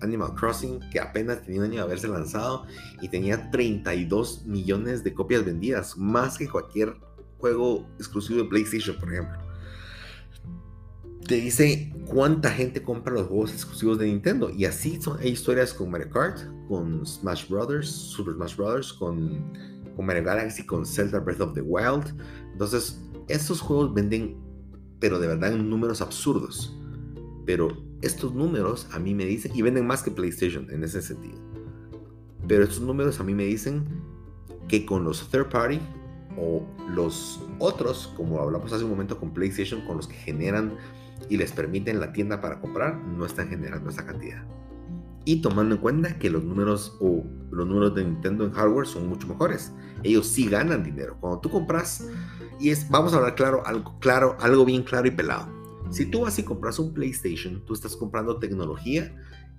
Animal Crossing, que apenas tenía un año de haberse lanzado y tenía 32 millones de copias vendidas, más que cualquier juego exclusivo de PlayStation, por ejemplo te dice cuánta gente compra los juegos exclusivos de Nintendo. Y así son, hay historias con Mario Kart, con Smash Brothers, Super Smash Brothers, con, con Mario Galaxy, con Zelda Breath of the Wild. Entonces, estos juegos venden, pero de verdad en números absurdos. Pero estos números a mí me dicen, y venden más que PlayStation en ese sentido. Pero estos números a mí me dicen que con los third party o los otros, como hablamos hace un momento con PlayStation, con los que generan y les permiten la tienda para comprar, no están generando esa cantidad. Y tomando en cuenta que los números o los números de Nintendo en hardware son mucho mejores. Ellos sí ganan dinero. Cuando tú compras, y es, vamos a hablar claro, algo claro, algo bien claro y pelado. Si tú vas y compras un PlayStation, tú estás comprando tecnología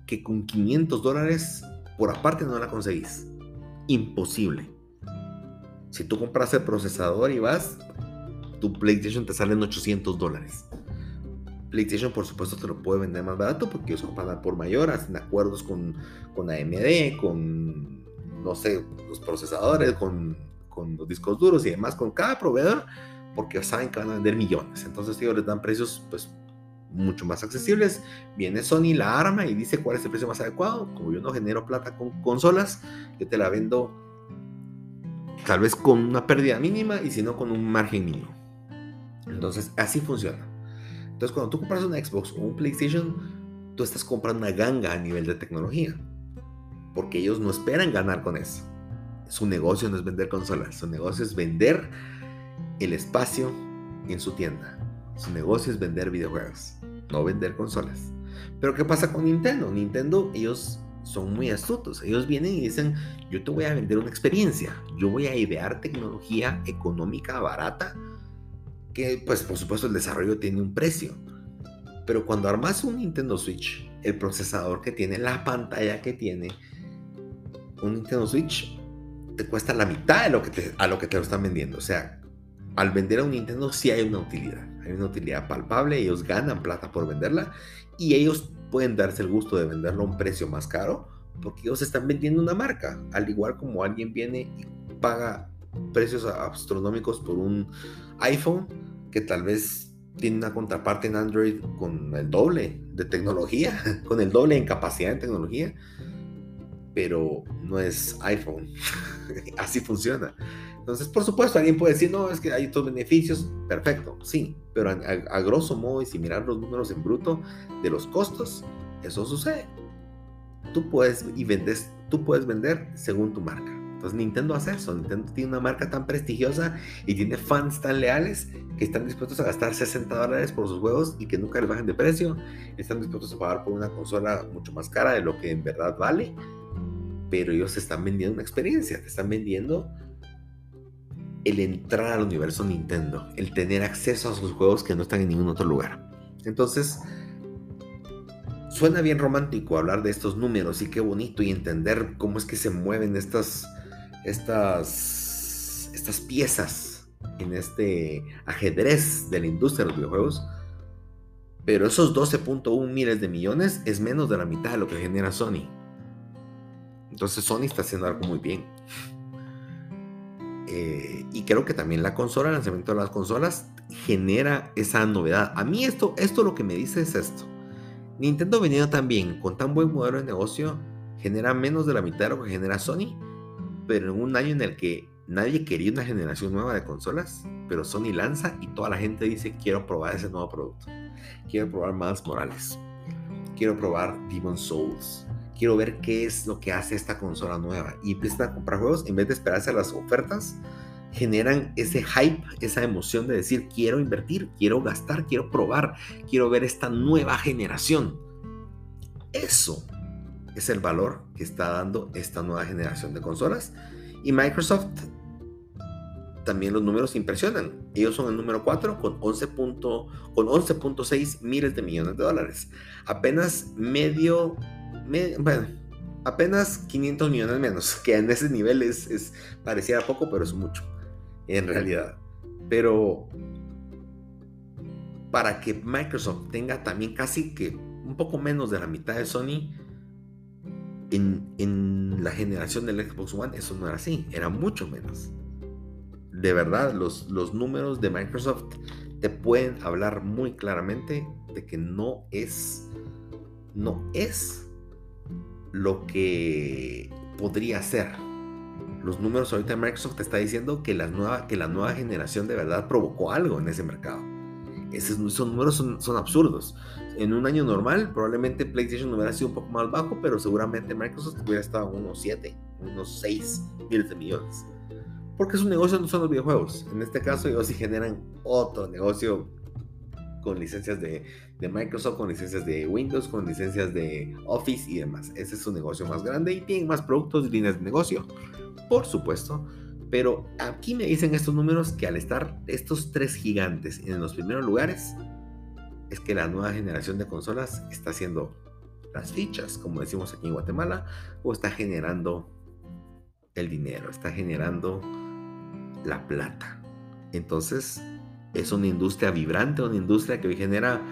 que con 500 dólares por aparte no la conseguís. Imposible. Si tú compras el procesador y vas, tu PlayStation te sale en 800 dólares. PlayStation, por supuesto, te lo puede vender más barato porque ellos compran por mayor, hacen acuerdos con, con AMD, con, no sé, los procesadores, con, con los discos duros y demás, con cada proveedor, porque saben que van a vender millones. Entonces, ellos les dan precios, pues, mucho más accesibles. Viene Sony, la arma y dice cuál es el precio más adecuado. Como yo no genero plata con consolas, yo te la vendo tal vez con una pérdida mínima y si no con un margen mínimo. Entonces, así funciona. Entonces, cuando tú compras una Xbox o un PlayStation, tú estás comprando una ganga a nivel de tecnología. Porque ellos no esperan ganar con eso. Su negocio no es vender consolas, su negocio es vender el espacio en su tienda. Su negocio es vender videojuegos, no vender consolas. Pero ¿qué pasa con Nintendo? Nintendo, ellos son muy astutos. Ellos vienen y dicen, yo te voy a vender una experiencia, yo voy a idear tecnología económica barata que pues por supuesto el desarrollo tiene un precio. Pero cuando armas un Nintendo Switch, el procesador que tiene, la pantalla que tiene, un Nintendo Switch te cuesta la mitad de lo que te, a lo que te lo están vendiendo. O sea, al vender a un Nintendo sí hay una utilidad. Hay una utilidad palpable, ellos ganan plata por venderla y ellos pueden darse el gusto de venderlo a un precio más caro porque ellos están vendiendo una marca. Al igual como alguien viene y paga precios astronómicos por un iPhone que tal vez tiene una contraparte en Android con el doble de tecnología, con el doble en capacidad de tecnología, pero no es iPhone. Así funciona. Entonces, por supuesto, alguien puede decir, no, es que hay otros beneficios. Perfecto, sí, pero a, grosso modo, y si mirar los números en bruto de los costos, eso sucede. Tú puedes y vendes, tú puedes vender según tu marca. Entonces Nintendo hace eso. Nintendo tiene una marca tan prestigiosa y tiene fans tan leales que están dispuestos a gastar 60 dólares por sus juegos y que nunca les bajen de precio. Están dispuestos a pagar por una consola mucho más cara de lo que en verdad vale. Pero ellos están vendiendo una experiencia, te están vendiendo el entrar al universo Nintendo, el tener acceso a sus juegos que no están en ningún otro lugar. Entonces, suena bien romántico hablar de estos números y qué bonito y entender cómo es que se mueven estas, estas, estas piezas en este ajedrez de la industria de los videojuegos. Pero esos 12.1 miles de millones es menos de la mitad de lo que genera Sony. Entonces Sony está haciendo algo muy bien. Eh, y creo que también la consola, el lanzamiento de las consolas, genera esa novedad. A mí esto, esto lo que me dice es esto. Nintendo venido también con tan buen modelo de negocio, genera menos de la mitad de lo que genera Sony, pero en un año en el que nadie quería una generación nueva de consolas, pero Sony lanza y toda la gente dice quiero probar ese nuevo producto. Quiero probar más Morales. Quiero probar Demon Souls quiero ver qué es lo que hace esta consola nueva. Y empiezan a comprar juegos en vez de esperarse a las ofertas. Generan ese hype, esa emoción de decir, quiero invertir, quiero gastar, quiero probar, quiero ver esta nueva generación. Eso es el valor que está dando esta nueva generación de consolas. Y Microsoft también los números impresionan. Ellos son el número 4 con 11.6 miles de millones de dólares. Apenas medio bueno, apenas 500 millones menos, que en ese nivel es, es pareciera poco, pero es mucho, en realidad. Pero para que Microsoft tenga también casi que un poco menos de la mitad de Sony en, la generación del Xbox One, eso no era así, era mucho menos. De verdad, los, los números de Microsoft te pueden hablar muy claramente de que no es, no es lo que podría ser. Los números ahorita de Microsoft te está diciendo que la nueva, que la nueva generación de verdad provocó algo en ese mercado. Esos, números son, absurdos. En un año normal, probablemente PlayStation hubiera sido un poco más bajo, pero seguramente Microsoft hubiera estado unos 7, unos 6 miles de millones. Porque su negocio no son los videojuegos. En este caso, ellos sí generan otro negocio con licencias de, Microsoft, con licencias de Windows, con licencias de Office y demás. Ese es su negocio más grande y tienen más productos y líneas de negocio, por supuesto. Pero aquí me dicen estos números que al estar estos tres gigantes en los primeros lugares, es que la nueva generación de consolas está haciendo las fichas, como decimos aquí en Guatemala, o está generando el dinero, está generando la plata. Entonces, es una industria vibrante, una industria que genera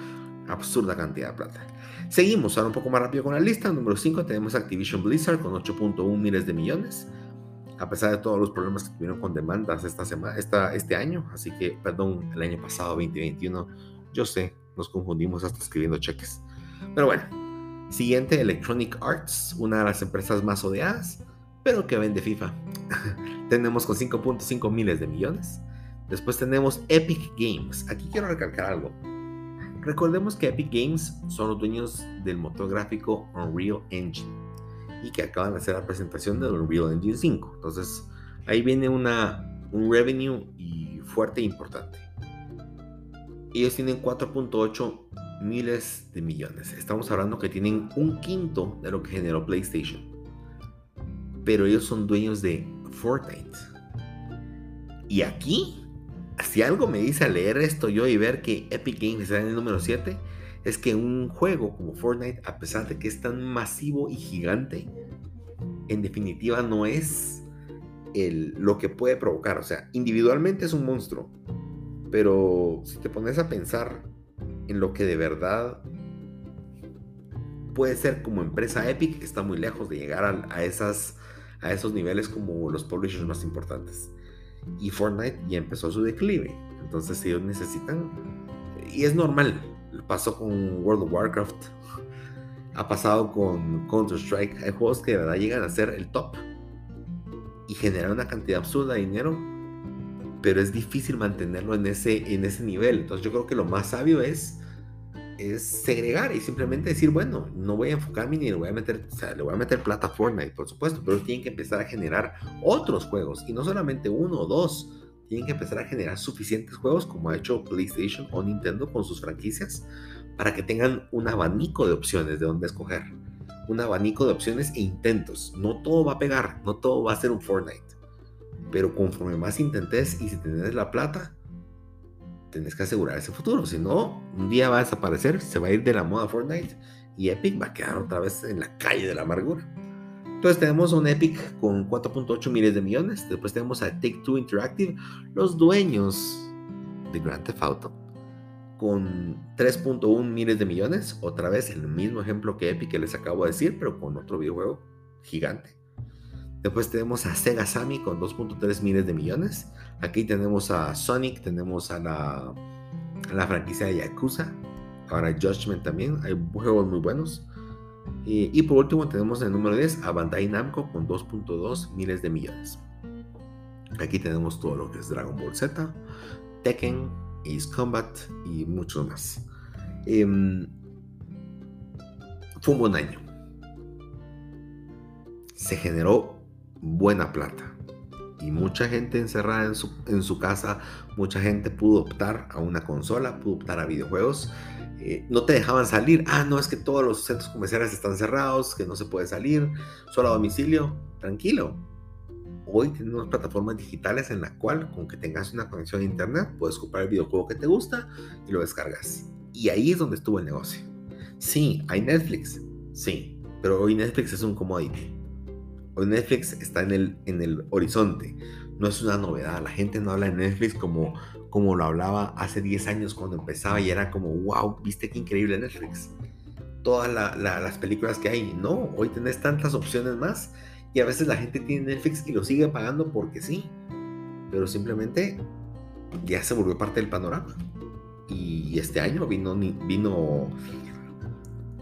absurda cantidad de plata. Seguimos ahora un poco más rápido con la lista. Número 5 tenemos Activision Blizzard con 8.1 miles de millones. A pesar de todos los problemas que tuvieron con demandas esta semana, esta, este año, así que, perdón, el año pasado, 2021, yo sé, nos confundimos hasta escribiendo cheques. Pero bueno, siguiente, Electronic Arts, una de las empresas más odiadas, pero que vende FIFA. tenemos con 5.5 miles de millones. Después tenemos Epic Games. Aquí quiero recalcar algo. Recordemos que Epic Games son los dueños del motor gráfico Unreal Engine y que acaban de hacer la presentación del Unreal Engine 5. Entonces, ahí viene una, un revenue y fuerte e importante. Ellos tienen 4.8 miles de millones. Estamos hablando que tienen un quinto de lo que generó PlayStation. Pero ellos son dueños de Fortnite. Y aquí si algo me dice leer esto yo y ver que Epic Games está en el número 7, es que un juego como Fortnite, a pesar de que es tan masivo y gigante, en definitiva no es el, lo que puede provocar. O sea, individualmente es un monstruo, pero si te pones a pensar en lo que de verdad puede ser como empresa Epic, está muy lejos de llegar a, esas, a esos niveles como los publishers más importantes y Fortnite ya empezó su declive. Entonces ellos necesitan, y es normal, pasó con World of Warcraft, ha pasado con Counter-Strike, hay juegos que de verdad llegan a ser el top y generan una cantidad absurda de dinero, pero es difícil mantenerlo en ese, en ese nivel. Entonces yo creo que lo más sabio es, es segregar y simplemente decir, bueno, no voy a enfocarme ni le voy a meter, o sea, le voy a meter plata a por supuesto, pero tienen que empezar a generar otros juegos y no solamente uno o dos. Tienen que empezar a generar suficientes juegos como ha hecho PlayStation o Nintendo con sus franquicias para que tengan un abanico de opciones de dónde escoger. Un abanico de opciones e intentos. No todo va a pegar, no todo va a ser un Fortnite pero conforme más intentes y si tenés la plata, tenés que asegurar ese futuro. Si no, un día va a desaparecer, se va a ir de la moda Fortnite y Epic va a quedar otra vez en la calle de la amargura. Entonces tenemos un Epic con 4.8 miles de millones. Después tenemos a Take Two Interactive, los dueños de Grand Theft Auto, con 3.1 miles de millones. Otra vez el mismo ejemplo que Epic que les acabo de decir, pero con otro videojuego gigante. Después tenemos a Sega Sammy con 2.3 miles de millones. Aquí tenemos a Sonic, tenemos a la, la franquicia de Yakuza. Ahora Judgment también, hay juegos muy buenos. Y, por último tenemos en el número 10 a Bandai Namco con 2.2 miles de millones. Aquí tenemos todo lo que es Dragon Ball Z, Tekken, Ace Combat y mucho más. Em, fue un buen año. Se generó buena plata. Y mucha gente encerrada en su, en su casa, mucha gente pudo optar a una consola, pudo optar a videojuegos. Eh, no te dejaban salir. Ah, no, es que todos los centros comerciales están cerrados, que no se puede salir, solo a domicilio. Tranquilo. Hoy tenemos plataformas digitales en la cual, con que tengas una conexión a internet, puedes comprar el videojuego que te gusta y lo descargas. Y ahí es donde estuvo el negocio. Sí, hay Netflix. Sí, pero hoy Netflix es un commodity. Netflix está en el, en el horizonte. No es una novedad. La gente no habla de Netflix como, como lo hablaba hace 10 años cuando empezaba y era como, wow, viste qué increíble Netflix. Todas las películas que hay. No, hoy tenés tantas opciones más y a veces la gente tiene Netflix y lo sigue pagando porque sí. Pero simplemente ya se volvió parte del panorama. Y este año vino, vino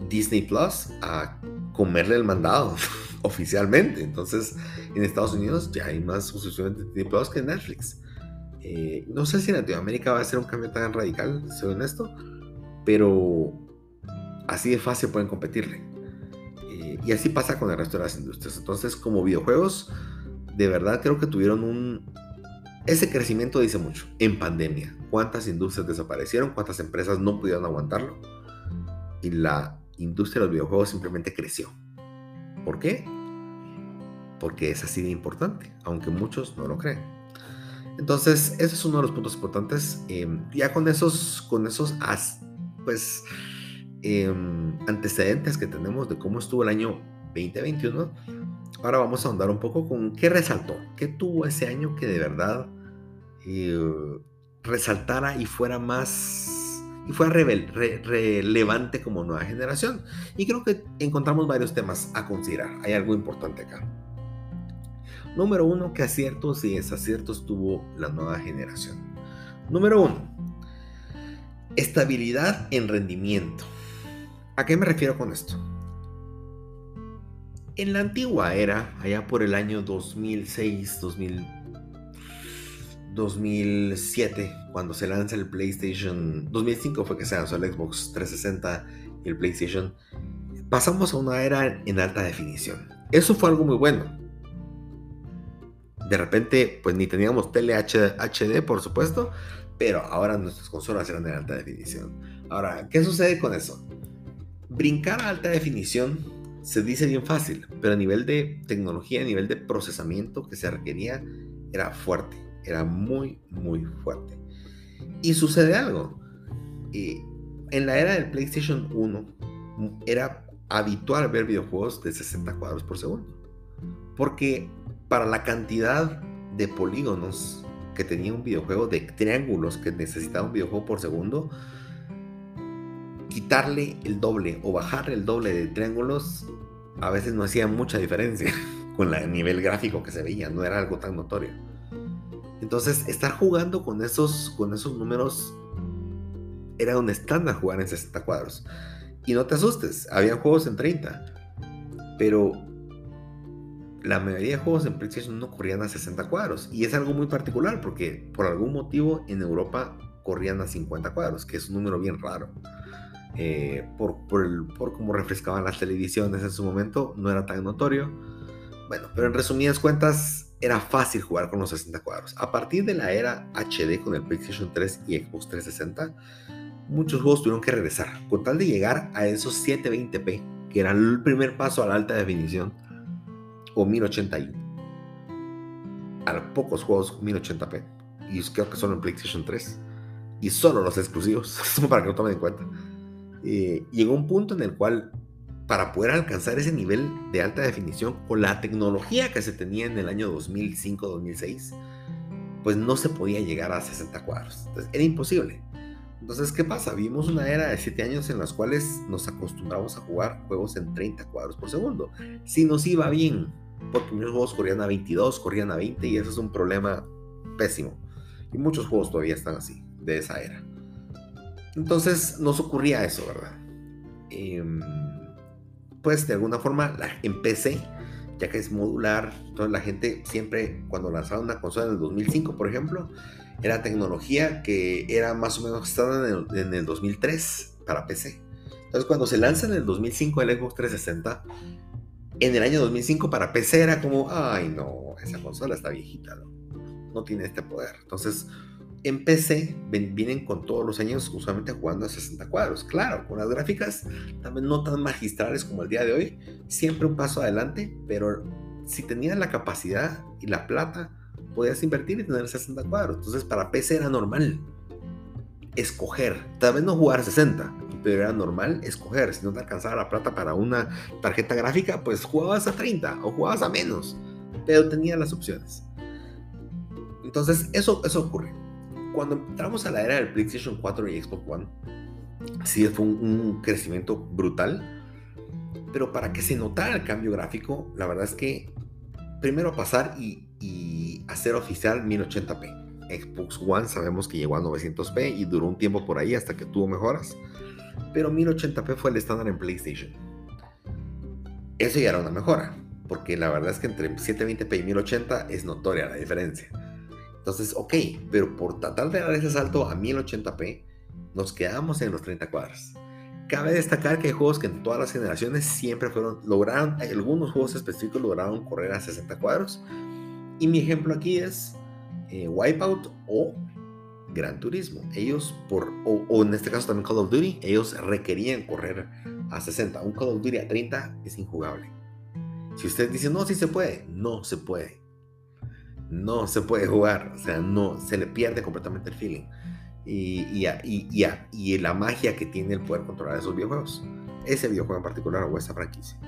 Disney Plus a comerle el mandado. oficialmente. Entonces, en Estados Unidos ya hay más suscripciones de Disney que Netflix. Eh, no sé si en Latinoamérica va a ser un cambio tan radical, soy honesto, pero así de fácil pueden competirle. Eh, y así pasa con el resto de las industrias. Entonces, como videojuegos, de verdad creo que tuvieron un... Ese crecimiento dice mucho. En pandemia, ¿cuántas industrias desaparecieron? ¿Cuántas empresas no pudieron aguantarlo? Y la industria de los videojuegos simplemente creció. ¿Por qué? Porque es así de importante, aunque muchos no lo creen. Entonces, ese es uno de los puntos importantes. Em, ya con esos, con esos pues, em, antecedentes que tenemos de cómo estuvo el año 2021, ahora vamos a ahondar un poco con qué resaltó, qué tuvo ese año que de verdad eh, resaltara y fuera más y fue relevante como nueva generación. Y creo que encontramos varios temas a considerar. Hay algo importante acá. Número uno, ¿qué aciertos y desaciertos tuvo la nueva generación? Número uno, estabilidad en rendimiento. ¿A qué me refiero con esto? En la antigua era, allá por el año 2006, 2000, 2007, cuando se lanza el PlayStation, 2005 fue que se lanzó el Xbox 360 y el PlayStation, pasamos a una era en alta definición. Eso fue algo muy bueno. De repente, pues ni teníamos tele por supuesto, pero ahora nuestras consolas eran de alta definición. Ahora, ¿qué sucede con eso? Brincar a alta definición se dice bien fácil, pero a nivel de tecnología, a nivel de procesamiento que se requería, era fuerte era muy, muy fuerte. Y sucede algo. en la era del PlayStation 1 era habitual ver videojuegos de 60 cuadros por segundo. Porque para la cantidad de polígonos que tenía un videojuego, de triángulos que necesitaba un videojuego por segundo, quitarle el doble o bajarle el doble de triángulos a veces no hacía mucha diferencia con el nivel gráfico que se veía, no era algo tan notorio. Entonces, estar jugando con esos, con esos números era un estándar jugar en 60 cuadros. Y no te asustes, había juegos en 30. Pero la mayoría de juegos en PlayStation no corrían a 60 cuadros. Y es algo muy particular porque por algún motivo en Europa corrían a 50 cuadros, que es un número bien raro. Eh, por, por, el, por cómo refrescaban las televisiones en su momento, no era tan notorio. Bueno, pero en resumidas cuentas, era fácil jugar con los 60 cuadros. A partir de la era HD con el PlayStation 3 y Xbox 360, muchos juegos tuvieron que regresar, con tal de llegar a esos 720p, que era el primer paso a la alta definición, o 1080i. A pocos juegos 1080p. Y creo que solo en PlayStation 3. Y solo los exclusivos, para que lo tomen en cuenta. Eh, llegó un punto en el cual para poder alcanzar ese nivel de alta definición con la tecnología que se tenía en el año 2005-2006, pues no se podía llegar a 60 cuadros. Entonces, era imposible. Entonces, ¿qué pasa? Vimos una era de 7 años en las cuales nos acostumbramos a jugar juegos en 30 cuadros por segundo. Si nos iba bien, porque muchos juegos corrían a 22, corrían a 20 y eso es un problema pésimo. Y muchos juegos todavía están así, de esa era. Entonces nos ocurría eso, ¿verdad? Em, pues de alguna forma la, en PC, ya que es modular, entonces la gente siempre cuando lanzaba una consola en el 2005, por ejemplo, era tecnología que era más o menos estándar en el, en el 2003 para PC. Entonces cuando se lanza en el 2005 el Xbox 360, en el año 2005 para PC era como, ay no, esa consola está viejita, no, no tiene este poder. Entonces en PC vienen con todos los años usualmente jugando a 60 cuadros. Claro, con las gráficas también no tan magistrales como el día de hoy, siempre un paso adelante, pero si tenías la capacidad y la plata, podías invertir y tener 60 cuadros. Entonces para PC era normal escoger, tal vez no jugar 60, pero era normal escoger. Si no te alcanzaba la plata para una tarjeta gráfica, pues jugabas a 30 o jugabas a menos, pero tenías las opciones. Entonces eso, eso ocurre cuando entramos a la era del PlayStation 4 y Xbox One, sí fue un, crecimiento brutal. Pero para que se notara el cambio gráfico, la verdad es que primero pasar y, hacer oficial 1080p. Xbox One sabemos que llegó a 900p y duró un tiempo por ahí hasta que tuvo mejoras. Pero 1080p fue el estándar en PlayStation. Eso ya era una mejora, porque la verdad es que entre 720p y 1080 es notoria la diferencia. Entonces, ok, pero por tratar de dar ese salto a 1080p, nos quedamos en los 30 cuadros. Cabe destacar que hay juegos que en todas las generaciones siempre fueron, lograron, algunos juegos específicos lograron correr a 60 cuadros. Y mi ejemplo aquí es eh, Wipeout o Gran Turismo. Ellos, por, o, o, en este caso también Call of Duty, ellos requerían correr a 60. Un Call of Duty a 30 es injugable. Si ustedes dicen, no, sí se puede, no se puede no se puede jugar, o sea, no, se le pierde completamente el feeling. Y, la magia que tiene el poder controlar esos videojuegos, ese videojuego en particular o esa franquicia.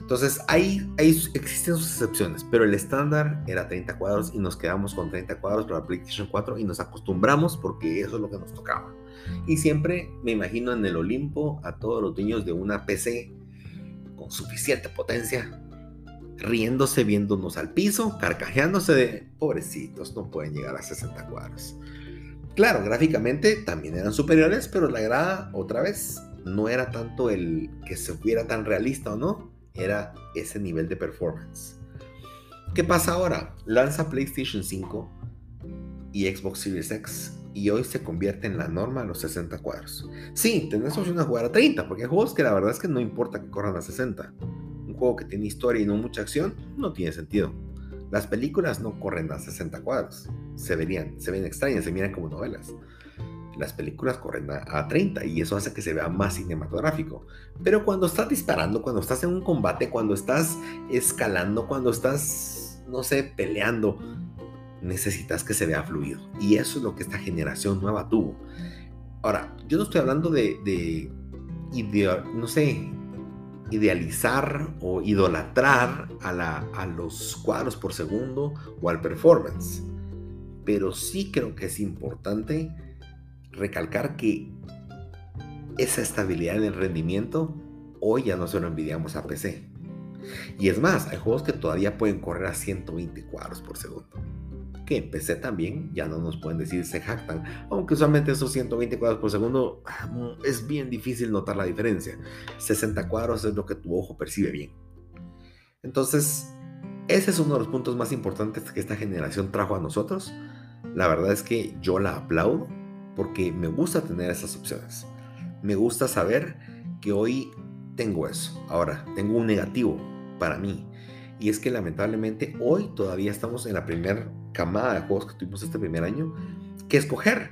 Entonces, hay, hay, existen sus excepciones, pero el estándar era 30 cuadros y nos quedamos con 30 cuadros para PlayStation 4 y nos acostumbramos porque eso es lo que nos tocaba. Y siempre me imagino en el Olimpo a todos los niños de una PC con suficiente potencia riéndose, viéndonos al piso, carcajeándose de pobrecitos, no pueden llegar a 60 cuadros. Claro, gráficamente también eran superiores, pero la grada, otra vez, no era tanto el que se viera tan realista o no, era ese nivel de performance. ¿Qué pasa ahora? Lanza PlayStation 5 y Xbox Series X y hoy se convierte en la norma a los 60 cuadros. Sí, tenés opción de jugar a 30, porque hay juegos que la verdad es que no importa que corran a 60 juego que tiene historia y no mucha acción, no tiene sentido. Las películas no corren a 60 cuadros, se verían, se ven extrañas, se miran como novelas. Las películas corren a, 30 y eso hace que se vea más cinematográfico. Pero cuando estás disparando, cuando estás en un combate, cuando estás escalando, cuando estás, no sé, peleando, necesitas que se vea fluido. Y eso es lo que esta generación nueva tuvo. Ahora, yo no estoy hablando de, de, de no sé, idealizar o idolatrar a, los cuadros por segundo o al performance. Pero sí creo que es importante recalcar que esa estabilidad en el rendimiento hoy ya no se lo envidiamos a PC. Y es más, hay juegos que todavía pueden correr a 120 cuadros por segundo que en PC también ya no nos pueden decir se jactan, aunque usualmente esos 120 cuadros por segundo ah, es bien difícil notar la diferencia. 60 cuadros es lo que tu ojo percibe bien. Entonces, Ese es uno de los puntos más importantes que esta generación trajo a nosotros. La verdad es que yo la aplaudo porque me gusta tener esas opciones. Me gusta saber que hoy tengo eso. Ahora, tengo un negativo para mí. Y es que lamentablemente hoy todavía estamos en la primera camada de juegos que tuvimos este primer año que escoger.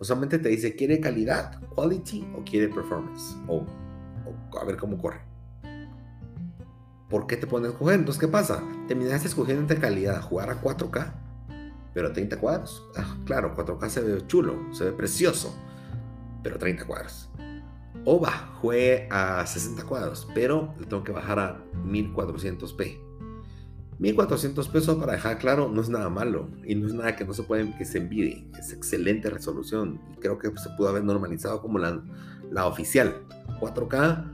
Usualmente te dice, ¿quiere calidad, quality o quiere performance? O, a ver cómo corre. ¿Por qué te pones a escoger? Entonces, ¿qué pasa? Terminaste escogiendo entre calidad, jugar a 4K, pero 30 cuadros. Ah, claro, 4K se ve chulo, se ve precioso, pero 30 cuadros. O juegue a 60 cuadros, pero le tengo que bajar a 1400p 1400 pesos para dejar claro no es nada malo y no es nada que no se puede que se envidie, es excelente resolución y creo que se pudo haber normalizado como la, la oficial. 4K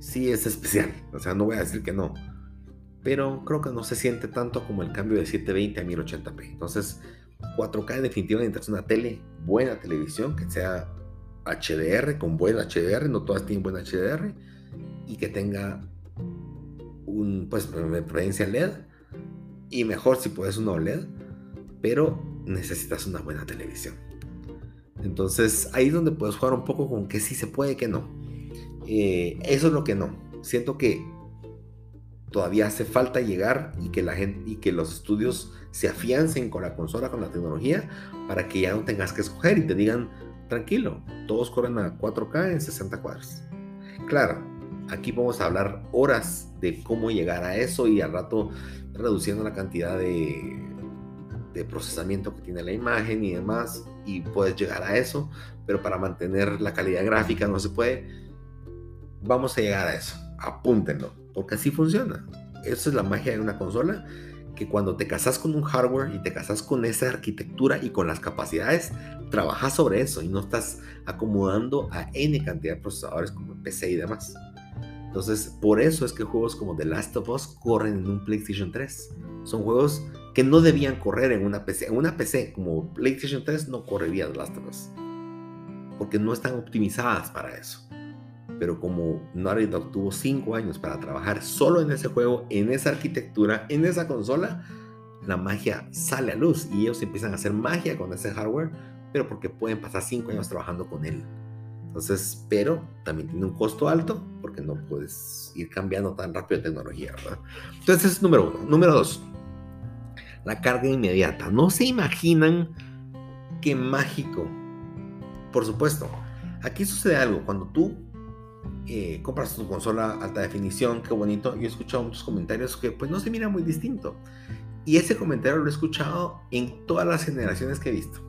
sí es especial, o sea, no voy a decir que no, pero creo que no se siente tanto como el cambio de 720 a 1080p. Entonces, 4K definitivamente es una tele, buena televisión, que sea HDR, con buen HDR, no todas tienen buen HDR, y que tenga un, pues, preferencia LED y mejor si puedes una OLED, pero necesitas una buena televisión. Entonces ahí es donde puedes jugar un poco con que sí se puede, que no. Eh, eso es lo que no. Siento que todavía hace falta llegar y que la gente y que los estudios se afiancen con la consola, con la tecnología, para que ya no tengas que escoger y te digan, tranquilo, todos corren a 4K en 60 cuadros. Claro, aquí vamos a hablar horas de cómo llegar a eso y al rato reduciendo la cantidad de, procesamiento que tiene la imagen y demás, y puedes llegar a eso, pero para mantener la calidad gráfica no se puede. Vamos a llegar a eso, apúntenlo, porque así funciona. Esa es la magia de una consola, que cuando te casas con un hardware y te casas con esa arquitectura y con las capacidades, trabajas sobre eso y no estás acomodando a N cantidad de procesadores como el PC y demás. Entonces, por eso es que juegos como The Last of Us corren en un PlayStation 3. Son juegos que no debían correr en una PC. En una PC como PlayStation 3 no correría The Last of Us. Porque no están optimizadas para eso. Pero como Naughty Dog tuvo 5 años para trabajar solo en ese juego, en esa arquitectura, en esa consola, la magia sale a luz y ellos empiezan a hacer magia con ese hardware, pero porque pueden pasar 5 años trabajando con él. Entonces, pero también tiene un costo alto porque no puedes ir cambiando tan rápido de tecnología, ¿verdad? Entonces, es número uno. Número dos, la carga inmediata. No se imaginan qué mágico. Por supuesto, aquí sucede algo. Cuando tú eh, compras tu consola alta definición, qué bonito. Yo he escuchado muchos comentarios que pues no se mira muy distinto. Y ese comentario lo he escuchado en todas las generaciones que he visto.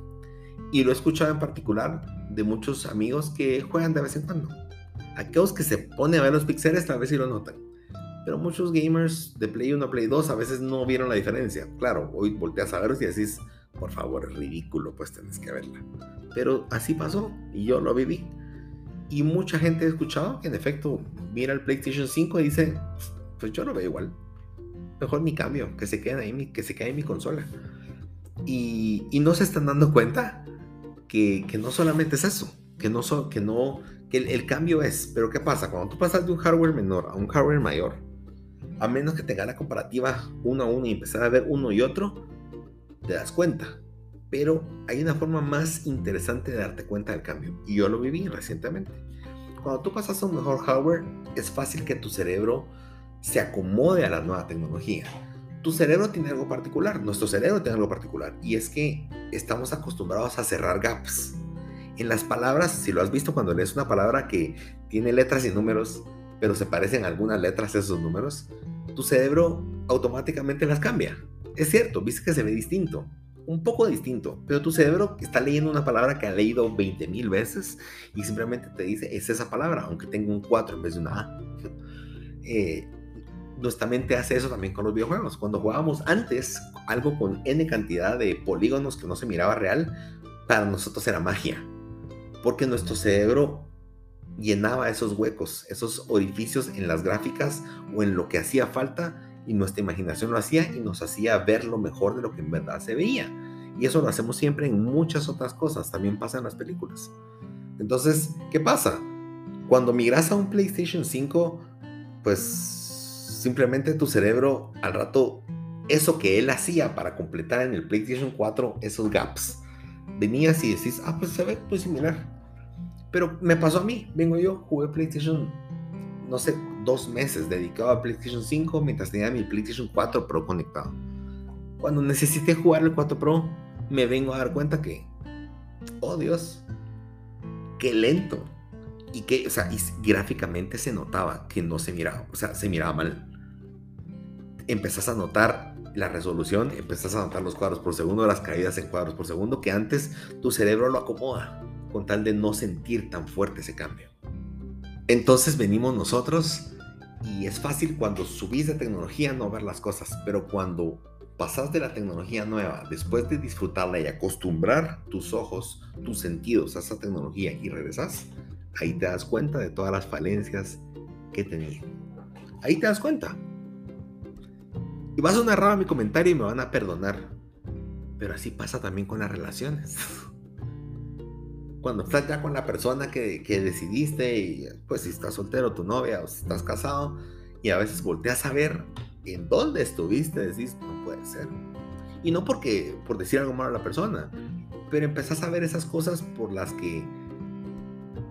Y lo he escuchado en particular de muchos amigos que juegan de vez en cuando. Aquellos que se ponen a ver los pixeles tal vez sí lo notan. Pero muchos gamers de Play 1 Play 2 a veces no vieron la diferencia. Claro, hoy volteas a verlos y decís, por favor, es ridículo, pues tenés que verla. Pero así pasó y yo lo viví. Y mucha gente ha escuchado que en efecto mira el PlayStation 5 y dice, pues yo lo veo igual. Mejor mi cambio, que se quede ahí, que se quede en mi consola. Y, y no se están dando cuenta que, no solamente es eso, que no, que no, que el, cambio es, pero ¿qué pasa? Cuando tú pasas de un hardware menor a un hardware mayor, a menos que tenga la comparativa uno a uno y empezar a ver uno y otro, te das cuenta. Pero hay una forma más interesante de darte cuenta del cambio. Y yo lo viví recientemente. Cuando tú pasas a un mejor hardware, es fácil que tu cerebro se acomode a la nueva tecnología tu cerebro tiene algo particular, nuestro cerebro tiene algo particular, y es que estamos acostumbrados a cerrar gaps. En las palabras, si lo has visto cuando lees una palabra que tiene letras y números, pero se parecen algunas letras a esos números, tu cerebro automáticamente las cambia. Es cierto, viste que se ve distinto, un poco distinto, pero tu cerebro está leyendo una palabra que ha leído 20 mil veces y simplemente te dice, es esa palabra, aunque tenga un 4 en vez de una A. Eh, nuestra mente hace eso también con los videojuegos. Cuando jugábamos antes algo con n cantidad de polígonos que no se miraba real, para nosotros era magia. Porque nuestro cerebro llenaba esos huecos, esos orificios en las gráficas o en lo que hacía falta y nuestra imaginación lo hacía y nos hacía ver lo mejor de lo que en verdad se veía. Y eso lo hacemos siempre en muchas otras cosas, también pasa en las películas. Entonces, ¿qué pasa? Cuando migras a un PlayStation 5, pues simplemente tu cerebro al rato eso que él hacía para completar en el PlayStation 4 esos gaps. Venías y decís, ah, pues se ve pues similar. Pero me pasó a mí, vengo yo, jugué PlayStation, no sé, dos meses dedicado a PlayStation 5 mientras tenía mi PlayStation 4 Pro conectado. Cuando necesité jugar el 4 Pro, me vengo a dar cuenta que, oh Dios, qué lento. Y que, o sea, y gráficamente se notaba que no se miraba, o sea, se miraba mal. Empezás a notar la resolución, empezás a notar los cuadros por segundo, las caídas en cuadros por segundo, que antes tu cerebro lo acomoda con tal de no sentir tan fuerte ese cambio. Entonces venimos nosotros y es fácil cuando subís de tecnología no ver las cosas, pero cuando pasas de la tecnología nueva, después de disfrutarla y acostumbrar tus ojos, tus sentidos a esa tecnología y regresas, ahí te das cuenta de todas las falencias que tenía. Ahí te das cuenta. Y vas a narrar mi comentario y me van a perdonar. Pero así pasa también con las relaciones. Cuando estás ya con la persona que, que decidiste, y pues si estás soltero, tu novia, o si estás casado, y a veces volteas a ver en dónde estuviste, decís, no puede ser. Y no porque, por decir algo malo a la persona, pero empezás a ver esas cosas por las que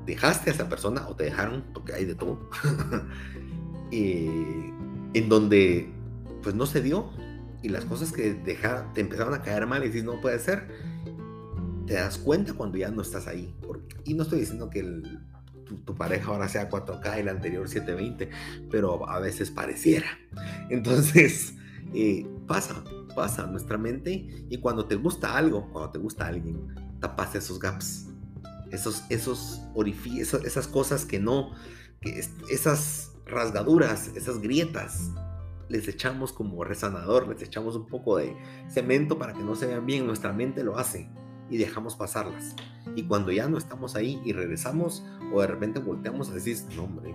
dejaste a esa persona o te dejaron, porque de todo, en donde pues no se dio y las cosas que deja, te empezaron a caer mal y dices, no puede ser, te das cuenta cuando ya no estás ahí. y no estoy diciendo que tu, pareja ahora sea 4K y la anterior 720, pero a veces pareciera. Entonces, eh, pasa, pasa nuestra mente y cuando te gusta algo, cuando te gusta alguien, tapas esos gaps, esos, esos orificios, esas cosas que no, esas rasgaduras, esas grietas, les echamos como resanador, les echamos un poco de cemento para que no se vean bien, nuestra mente lo hace y dejamos pasarlas. Y cuando ya no estamos ahí y regresamos o de repente volteamos a decir, no hombre.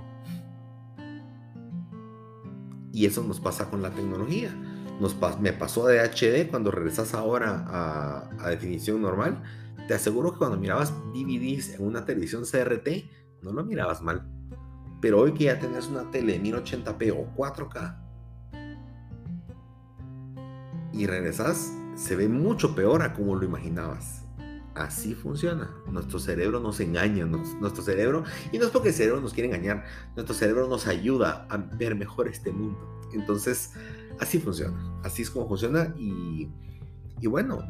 Y eso nos pasa con la tecnología. Nos me pasó de HD cuando regresas ahora a definición normal. Te aseguro que cuando mirabas DVDs en una televisión CRT, no lo mirabas mal. Pero hoy que ya tenés una tele 1080p o 4K y regresas, se ve mucho peor a como lo imaginabas. Así funciona. Nuestro cerebro nos engaña, nuestro cerebro, y no es porque el cerebro nos quiere engañar, nuestro cerebro nos ayuda a ver mejor este mundo. Entonces, así funciona, así es como funciona y, y bueno,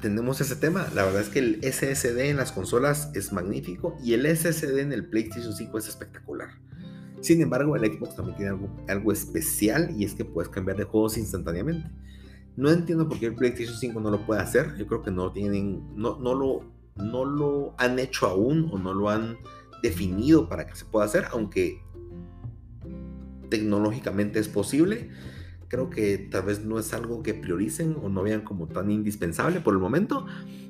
tenemos ese tema. La verdad es que el SSD en las consolas es magnífico y el SSD en el PlayStation 5 es espectacular. Sin embargo, el Xbox también tiene algo, especial y es que puedes cambiar de juegos instantáneamente. No entiendo por qué el PlayStation 5 no lo puede hacer. Yo creo que no tienen, no, no, lo, no lo han hecho aún o no lo han definido para que se pueda hacer, aunque tecnológicamente es posible. Creo que tal vez no es algo que prioricen o no vean como tan indispensable por el momento,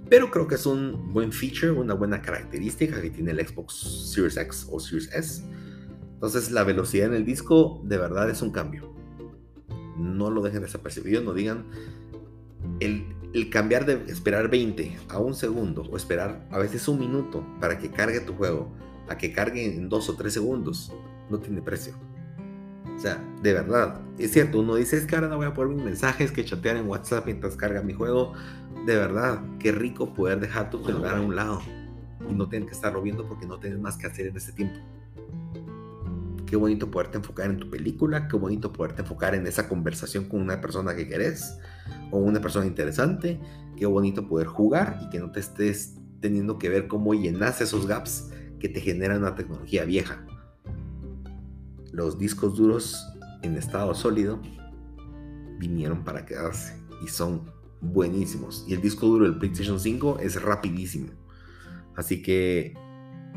pero creo que es un buen feature, una buena característica que tiene el Xbox Series X o Series S. Entonces la velocidad en el disco de verdad es un cambio no lo dejen desapercibido, no digan el, cambiar de esperar 20 a un segundo o esperar a veces un minuto para que cargue tu juego a que cargue en dos o tres segundos, no tiene precio. O sea, de verdad, es cierto, uno dice, es que ahora no voy a poner mis mensajes que chatear en WhatsApp mientras carga mi juego. De verdad, qué rico poder dejar tu celular a un lado y no tener que estarlo viendo porque no tienes más que hacer en ese tiempo. Qué bonito poderte enfocar en tu película, qué bonito poderte enfocar en esa conversación con una persona que querés o una persona interesante, qué bonito poder jugar y que no te estés teniendo que ver cómo llenas esos gaps que te generan una tecnología vieja. Los discos duros en estado sólido vinieron para quedarse y son buenísimos. Y el disco duro del PlayStation 5 es rapidísimo. Así que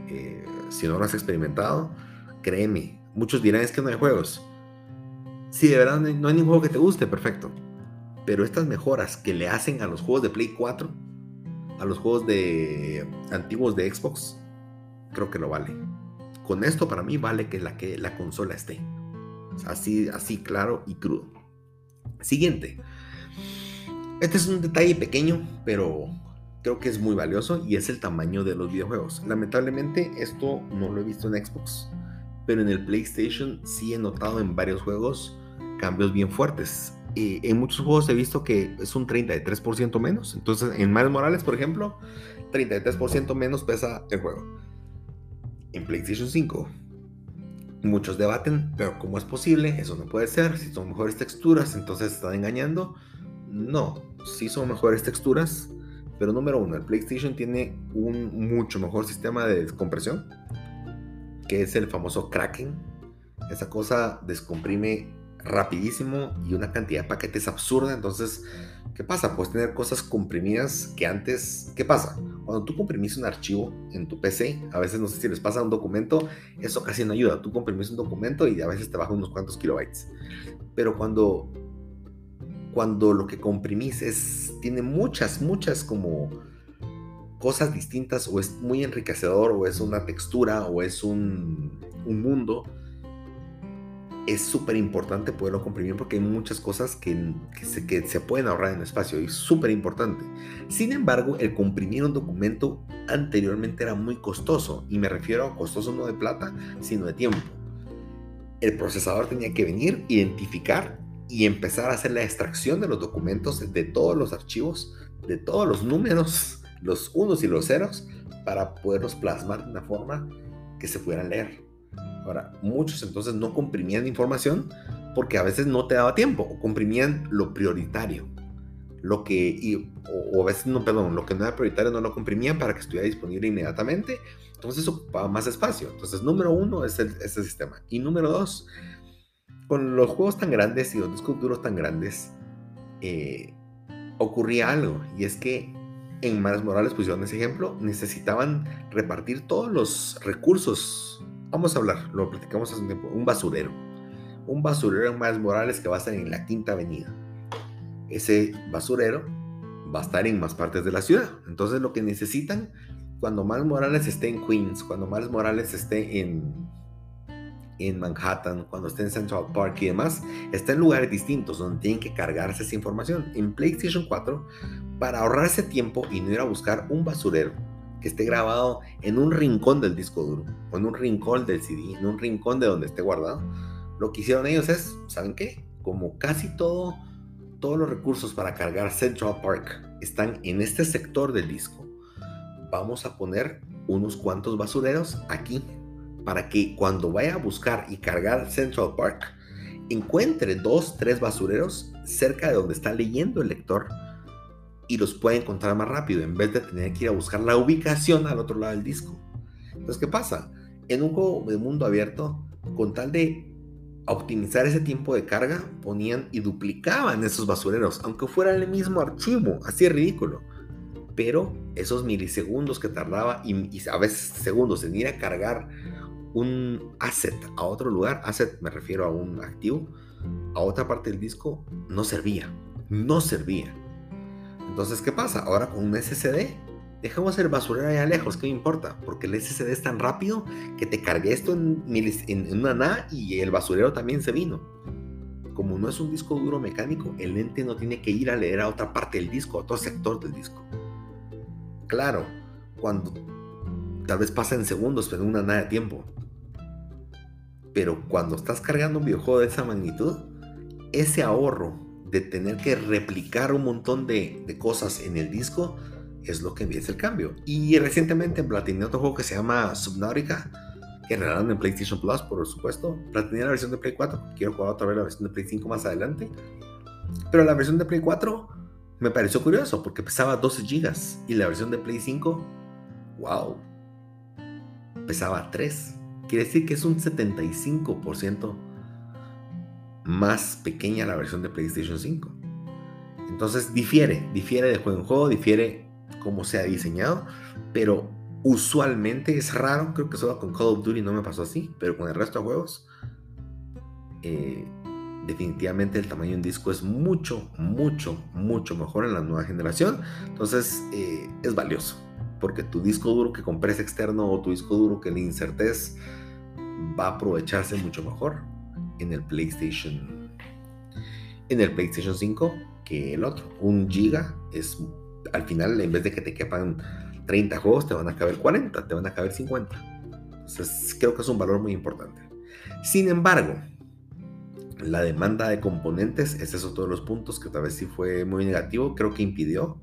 eh, si no lo has experimentado, créeme, Muchos dirán es que no hay juegos. Si de verdad no hay ningún juego que te guste, perfecto. Pero estas mejoras que le hacen a los juegos de Play 4, a los juegos de antiguos de Xbox, creo que lo vale. Con esto para mí vale que la, consola esté. Así, así claro y crudo. Siguiente. Este es un detalle pequeño, pero creo que es muy valioso y es el tamaño de los videojuegos. Lamentablemente esto no lo he visto en Xbox pero en el PlayStation sí he notado en varios juegos cambios bien fuertes. en muchos juegos he visto que es un 33% menos. Entonces, en Miles Morales, por ejemplo, 33% menos pesa el juego. En PlayStation 5, muchos debaten, pero ¿cómo es posible? Eso no puede ser. Si son mejores texturas, entonces están engañando. No, sí son mejores texturas, pero número uno, el PlayStation tiene un mucho mejor sistema de descompresión, que es el famoso Kraken. Esa cosa descomprime rapidísimo y una cantidad de paquetes absurda. Entonces, ¿qué pasa? Puedes tener cosas comprimidas que antes... ¿Qué pasa? Cuando tú comprimís un archivo en tu PC, a veces no sé si les pasa un documento, eso casi no ayuda. Tú comprimís un documento y a veces te baja unos cuantos kilobytes. Pero cuando, cuando lo que comprimís es, tiene muchas, muchas como cosas distintas o es muy enriquecedor o es una textura o es un, un mundo, es súper importante poderlo comprimir porque hay muchas cosas que, se, que se pueden ahorrar en espacio y es súper importante. Sin embargo, el comprimir un documento anteriormente era muy costoso y me refiero a costoso no de plata, sino de tiempo. El procesador tenía que venir, identificar y empezar a hacer la extracción de los documentos, de todos los archivos, de todos los números, los unos y los ceros, para poderlos plasmar de una forma que se pudieran leer. Ahora, muchos entonces no comprimían información porque a veces no te daba tiempo o comprimían lo prioritario. Lo que, o, a veces no, perdón, lo que no era prioritario no lo comprimían para que estuviera disponible inmediatamente. Entonces ocupaba más espacio. Entonces, número uno es el, sistema. Y número dos, con los juegos tan grandes y los discos duros tan grandes, eh, ocurría algo. Y es que en Mares Morales pusieron ese ejemplo, necesitaban repartir todos los recursos Vamos a hablar, lo platicamos hace un tiempo, un basurero. Un basurero en Miles Morales que va a estar en la Quinta Avenida. Ese basurero va a estar en más partes de la ciudad. Entonces lo que necesitan cuando Miles Morales esté en Queens, cuando Miles Morales esté en, en Manhattan, cuando esté en Central Park y demás, está en lugares distintos donde tienen que cargarse esa información. En PlayStation 4, para ahorrarse tiempo y no ir a buscar un basurero, que esté grabado en un rincón del disco duro, o en un rincón del CD, en un rincón de donde esté guardado. Lo que hicieron ellos es, ¿saben qué? Como casi todo, todos los recursos para cargar Central Park están en este sector del disco, vamos a poner unos cuantos basureros aquí para que cuando vaya a buscar y cargar Central Park, encuentre dos, tres basureros cerca de donde está leyendo el lector y los puede encontrar más rápido en vez de tener que ir a buscar la ubicación al otro lado del disco. Entonces, ¿qué pasa? En un juego de mundo abierto, con tal de optimizar ese tiempo de carga, ponían y duplicaban esos basureros, aunque fuera el mismo archivo, así es ridículo. Pero esos milisegundos que tardaba y, y a veces segundos en ir a cargar un asset a otro lugar, asset me refiero a un activo, a otra parte del disco, no servía, no servía. Entonces, ¿qué pasa? Ahora con un SSD, dejamos el basurero allá lejos, ¿qué me importa? Porque el SSD es tan rápido que te cargué esto en, una NA y el basurero también se vino. Como no es un disco duro mecánico, el lente no tiene que ir a leer a otra parte del disco, a otro sector del disco. Claro, cuando tal vez pasa en segundos, pero en una nada de tiempo. Pero cuando estás cargando un videojuego de esa magnitud, ese ahorro de tener que replicar un montón de, cosas en el disco es lo que empieza el cambio. Y recientemente platiné otro juego que se llama Subnautica, que regalaron en PlayStation Plus, por supuesto. Platiné la versión de Play 4, quiero jugar otra vez la versión de Play 5 más adelante. Pero la versión de Play 4 me pareció curioso porque pesaba 12 GB y la versión de Play 5, wow, pesaba 3. Quiere decir que es un 75% más pequeña la versión de PlayStation 5. Entonces difiere, difiere de juego en juego, difiere cómo se ha diseñado, pero usualmente es raro, creo que solo con Call of Duty no me pasó así, pero con el resto de juegos, eh, definitivamente el tamaño de un disco es mucho, mucho, mucho mejor en la nueva generación. Entonces eh, es valioso, porque tu disco duro que compres externo o tu disco duro que le insertes va a aprovecharse mucho mejor en el PlayStation en el PlayStation 5 que el otro. Un giga es al final en vez de que te quepan 30 juegos te van a caber 40, te van a caber 50. Entonces creo que es un valor muy importante. Sin embargo, La demanda de componentes, es otro de los puntos que tal vez sí fue muy negativo, creo que impidió.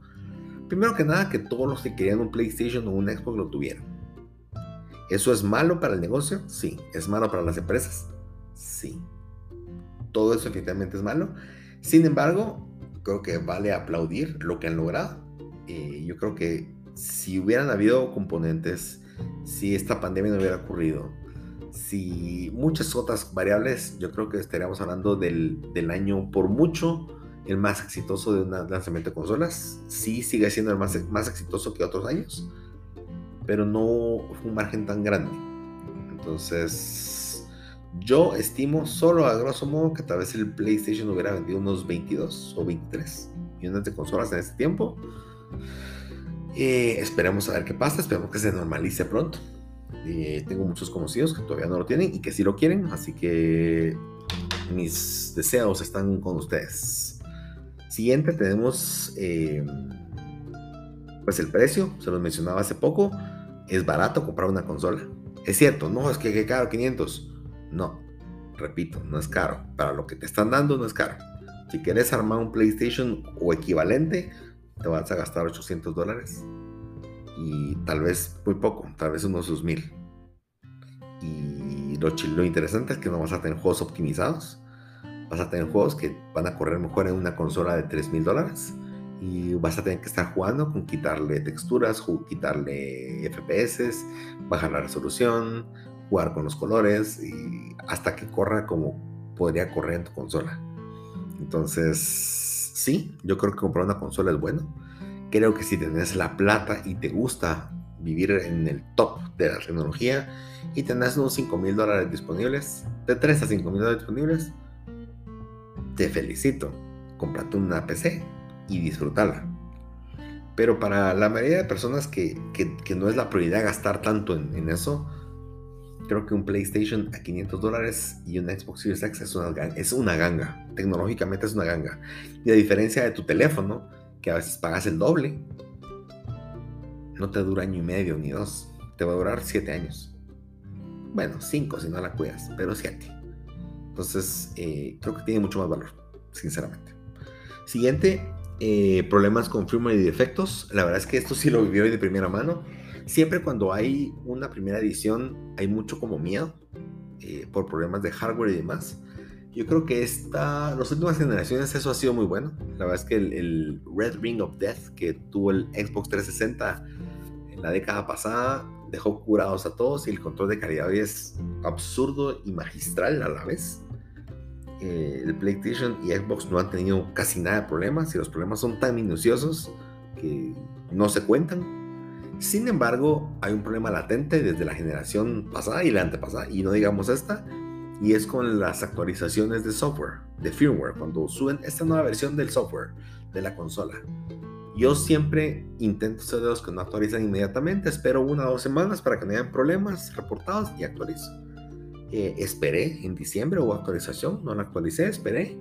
Primero que nada, que todos los que querían un PlayStation o un Xbox lo tuvieran. ¿Eso es malo para el negocio? Sí. ¿Es malo para las empresas? Sí. Todo eso efectivamente es malo. Sin embargo, creo que vale aplaudir lo que han logrado. Eh, yo creo que si hubieran habido componentes, si esta pandemia no hubiera ocurrido, si muchas otras variables, yo creo que estaríamos hablando del, año por mucho el más exitoso de un lanzamiento de consolas. Sí sigue siendo el más, más exitoso que otros años, pero no fue un margen tan grande. Entonces, yo estimo solo a grosso modo que tal vez el PlayStation hubiera vendido unos 22 o 23 millones de consolas en este tiempo. Eh, esperemos a ver qué pasa, esperemos que se normalice pronto. Eh, tengo muchos conocidos que todavía no lo tienen y que sí lo quieren, así que mis deseos están con ustedes. Siguiente tenemos eh, pues el precio, se los mencionaba hace poco, es barato comprar una consola. Es cierto, no, es que, que caro 500. No, repito, no es caro. Para lo que te están dando no es caro. Si quieres armar un PlayStation o equivalente, te vas a gastar 800 dólares. Y tal vez muy poco, tal vez unos 2000. Y lo, lo interesante es que no vas a tener juegos optimizados. Vas a tener juegos que van a correr mejor en una consola de 3000 dólares. Y vas a tener que estar jugando con quitarle texturas, quitarle FPS, bajar la resolución, jugar con los colores y hasta que corra como podría correr en tu consola. Entonces, sí, yo creo que comprar una consola es bueno. Creo que si tenés la plata y te gusta vivir en el top de la tecnología y tenés unos 5 mil dólares disponibles, de 3 a 5 mil dólares disponibles, te felicito. Comprate una PC y disfrútala. Pero para la mayoría de personas que, no es la prioridad gastar tanto en eso, Creo que un PlayStation a 500 dólares y un Xbox Series X es una, es una ganga. Tecnológicamente es una ganga. Y a diferencia de tu teléfono, que a veces pagas el doble, no te dura año y medio ni dos. Te va a durar 7 años. Bueno, 5 si no la cuidas, pero 7. Entonces, eh, creo que tiene mucho más valor, sinceramente. Siguiente, eh, problemas con firmware y defectos. La verdad es que esto sí lo vivió de primera mano siempre cuando hay una primera edición hay mucho como miedo eh, por problemas de hardware y demás. Yo creo que esta, las últimas generaciones eso ha sido muy bueno. La verdad es que el, Red Ring of Death que tuvo el Xbox 360 en la década pasada dejó curados a todos y el control de calidad hoy es absurdo y magistral a la vez. Eh, el PlayStation y Xbox no han tenido casi nada de problemas y los problemas son tan minuciosos que no se cuentan. Sin embargo, hay un problema latente desde la generación pasada y la antepasada, y no digamos esta, y es con las actualizaciones de software, de firmware, cuando suben esta nueva versión del software de la consola. Yo siempre intento ser de los que no actualizan inmediatamente, espero una o dos semanas para que no hayan problemas reportados y actualizo. Eh, esperé en diciembre hubo actualización, no la actualicé, esperé.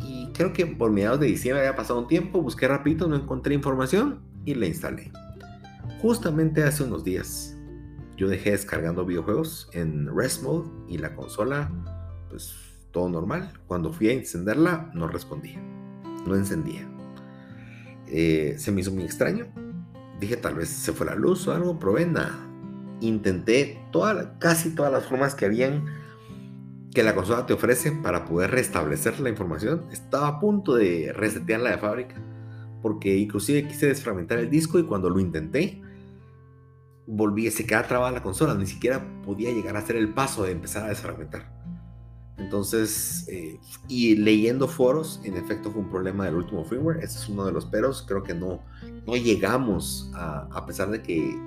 Y creo que por mediados de diciembre había pasado un tiempo, busqué rapidito, no encontré información y la instalé. Justamente hace unos días yo dejé descargando videojuegos en Rest Mode y la consola, pues todo normal. Cuando fui a encenderla, no respondía, no encendía. Eh, se me hizo muy extraño. Dije, tal vez se fue la luz o algo, probé nada. Intenté toda, casi todas las formas que habían que la consola te ofrece para poder restablecer la información. Estaba a punto de resetearla de fábrica, porque inclusive quise desfragmentar el disco y cuando lo intenté, volví, se quedaba trabada la consola, ni siquiera podía llegar a hacer el paso de empezar a desfragmentar. Entonces, eh, y leyendo foros, en efecto fue un problema del último firmware, ese es uno de los peros, creo que no, no llegamos a, a pesar de que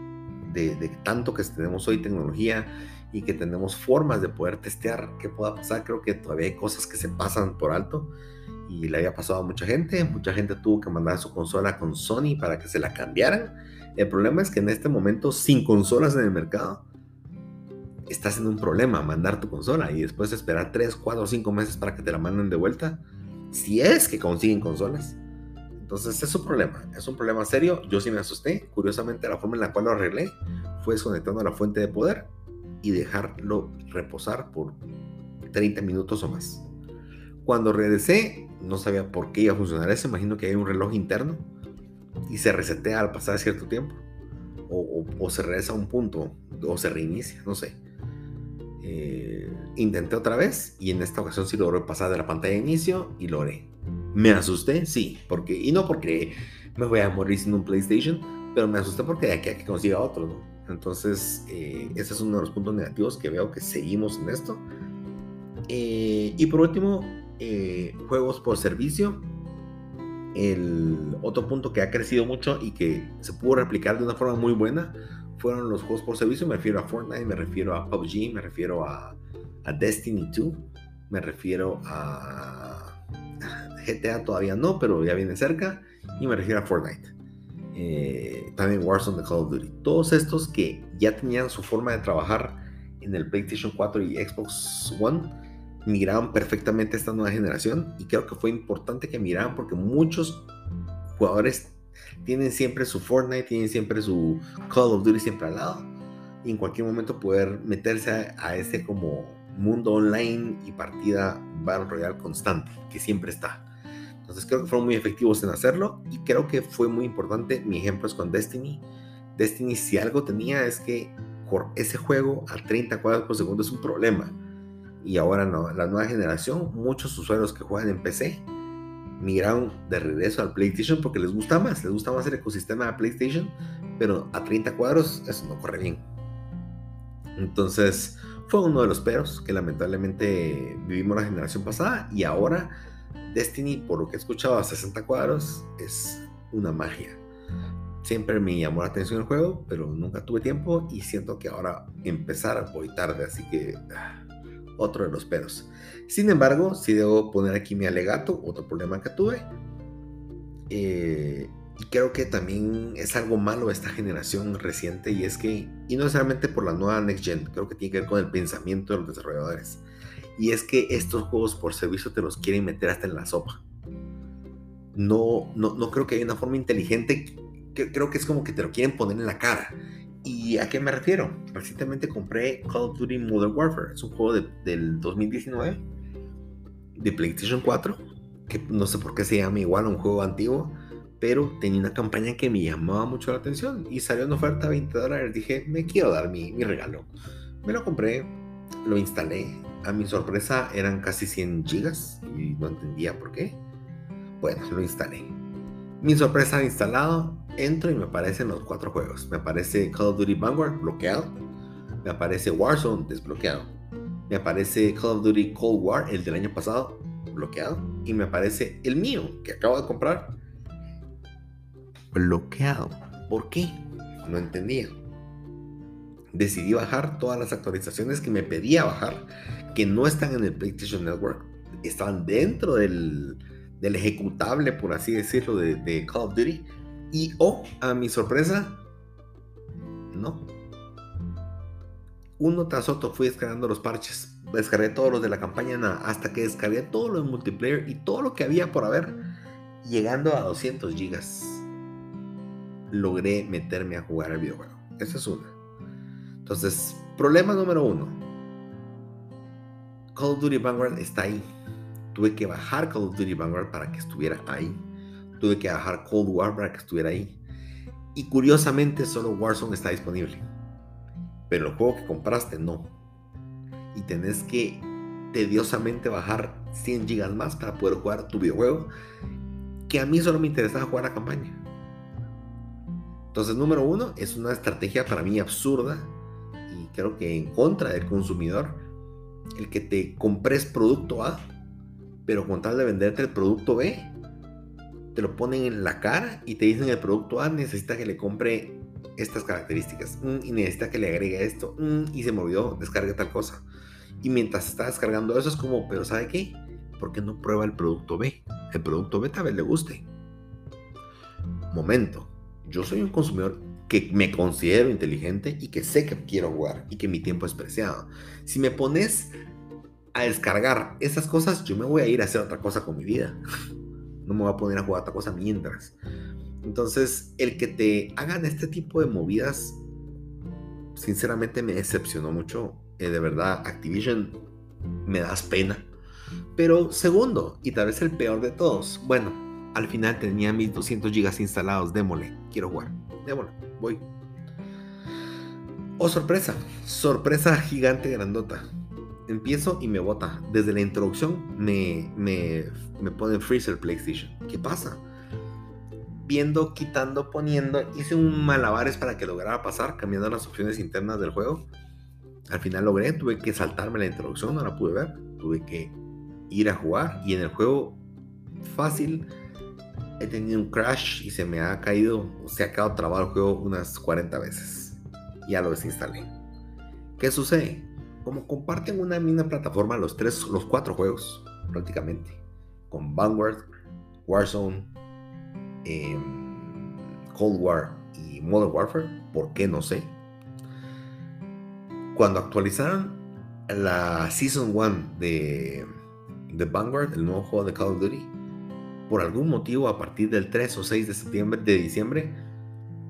de, de, tanto que tenemos hoy tecnología y que tenemos formas de poder testear qué pueda pasar, creo que todavía hay cosas que se pasan por alto y le había pasado a mucha gente, mucha gente tuvo que mandar su consola con Sony para que se la cambiaran el problema es que en este momento, sin consolas en el mercado, estás en un problema mandar tu consola y después esperar 3, 4 o 5 meses para que te la manden de vuelta, si es que consiguen consolas. Entonces es un problema, es un problema serio. Yo sí me asusté. Curiosamente, la forma en la cual lo arreglé fue desconectando la fuente de poder y dejarlo reposar por 30 minutos o más. Cuando regresé, no sabía por qué iba a funcionar eso. Imagino que hay un reloj interno y se resetea al pasar cierto tiempo. O, se regresa a un punto, o se reinicia, no sé. Eh, intenté otra vez y en esta ocasión sí logré pasar de la pantalla de inicio y logré. ¿Me asusté? Sí, porque, y no porque me voy a morir sin un PlayStation, pero me asusté porque de aquí a que consiga otro. Entonces, eh, ese es uno de los puntos negativos que veo que seguimos en esto. Eh, y por último, eh, juegos por servicio. El otro punto que ha crecido mucho y que se pudo replicar de una forma muy buena fueron los juegos por servicio. Me refiero a Fortnite, me refiero a PUBG, me refiero a, Destiny 2, me refiero a GTA todavía no, pero ya viene cerca. Y me refiero a Fortnite. Eh, también Warzone de Call of Duty. Todos estos que ya tenían su forma de trabajar en el PlayStation 4 y Xbox One, migraban perfectamente esta nueva generación y creo que fue importante que miraran porque muchos jugadores tienen siempre su Fortnite, tienen siempre su Call of Duty siempre al lado y en cualquier momento poder meterse a, ese como mundo online y partida Battle Royale constante que siempre está. Entonces creo que fueron muy efectivos en hacerlo y creo que fue muy importante. Mi ejemplo es con Destiny. Destiny si algo tenía es que ese juego a 30 cuadros por segundo es un problema. Y ahora la nueva generación, muchos usuarios que juegan en PC migraron de regreso al PlayStation porque les gusta más, les gusta más el ecosistema de PlayStation, pero a 30 cuadros eso no corre bien. Entonces fue uno de los peros que lamentablemente vivimos la generación pasada y ahora Destiny, por lo que he escuchado a 60 cuadros, es una magia. Siempre me llamó la atención el juego, pero nunca tuve tiempo y siento que ahora empezar voy tarde, así que ah, otro de los peros. Sin embargo, si debo poner aquí mi alegato, otro problema que tuve. Eh, y creo que también es algo malo esta generación reciente y es que, y no necesariamente por la nueva Next Gen, creo que tiene que ver con el pensamiento de los desarrolladores. Y es que estos juegos por servicio te los quieren meter hasta en la sopa. No, no, no creo que haya una forma inteligente. Que, creo que es como que te lo quieren poner en la cara. ¿Y a qué me refiero? Recientemente compré Call of Duty Modern Warfare. Es un juego del 2019 de PlayStation 4. Que no sé por qué se llama igual un juego antiguo. Pero tenía una campaña que me llamaba mucho la atención. Y salió en oferta a 20 dólares. Dije, me quiero dar mi, mi regalo. Me lo compré. Lo instalé a mi sorpresa eran casi 100 gigas y no entendía por qué. Bueno, lo instalé. Mi sorpresa instalado, entro y me aparecen los cuatro juegos. Me aparece Call of Duty Vanguard bloqueado. Me aparece Warzone desbloqueado. Me aparece Call of Duty Cold War, el del año pasado, bloqueado. Y me aparece el mío, que acabo de comprar, bloqueado. ¿Por qué? No entendía decidí bajar todas las actualizaciones que me pedía bajar, que no están en el PlayStation Network, estaban dentro del, del ejecutable, por así decirlo, de, de, Call of Duty. Y, oh, a mi sorpresa, no. Uno tras otro fui descargando los parches. Descargué todos los de la campaña hasta que descargué todo lo de multiplayer y todo lo que había por haber. Llegando a 200 gigas, logré meterme a jugar el videojuego. Esa es una. Entonces, problema número uno. Call of Duty Vanguard está ahí. Tuve que bajar Call of Duty Vanguard para que estuviera ahí. Tuve que bajar Cold War para que estuviera ahí. Y curiosamente solo Warzone está disponible. Pero el juego que compraste no. Y tenés que tediosamente bajar 100 gigas más para poder jugar tu videojuego. Que a mí solo me interesaba jugar la campaña. Entonces, número uno, es una estrategia para mí absurda creo que en contra del consumidor, el que te compres producto A, pero con tal de venderte el producto B, te lo ponen en la cara y te dicen el producto A necesita que le compre estas características mm, y necesita que le agregue esto mm, y se me olvidó, descarga tal cosa. Y mientras está descargando eso es como, pero ¿sabe qué? ¿Por qué no prueba el producto B? El producto B tal vez le guste. Momento, yo soy un consumidor que me considero inteligente y que sé que quiero jugar y que mi tiempo es preciado. Si me pones a descargar esas cosas, yo me voy a ir a hacer otra cosa con mi vida. No me voy a poner a jugar otra cosa mientras. Entonces, el que te hagan este tipo de movidas, sinceramente me decepcionó mucho. Eh, de verdad, Activision, me das pena. Pero segundo, y tal vez el peor de todos, bueno, al final tenía mis 200 gigas instalados, démosle, quiero jugar, démosle, voy. Oh, sorpresa, sorpresa gigante grandota. Empiezo y me bota. Desde la introducción me, me, me pone freezer PlayStation. ¿Qué pasa? Viendo, quitando, poniendo, hice un malabares para que lograra pasar, cambiando las opciones internas del juego. Al final logré, tuve que saltarme la introducción, no la pude ver. Tuve que ir a jugar y en el juego fácil he tenido un crash y se me ha caído, se ha quedado trabado el juego unas 40 veces ya lo desinstalé. ¿Qué sucede? Como comparten una misma plataforma los tres, los cuatro juegos, prácticamente, con Vanguard, Warzone, em, Cold War y Modern Warfare, ¿por qué no sé? Cuando actualizaron la Season 1 de, de Vanguard, el nuevo juego de Call of Duty, por algún motivo a partir del 3 o 6 de septiembre, de diciembre,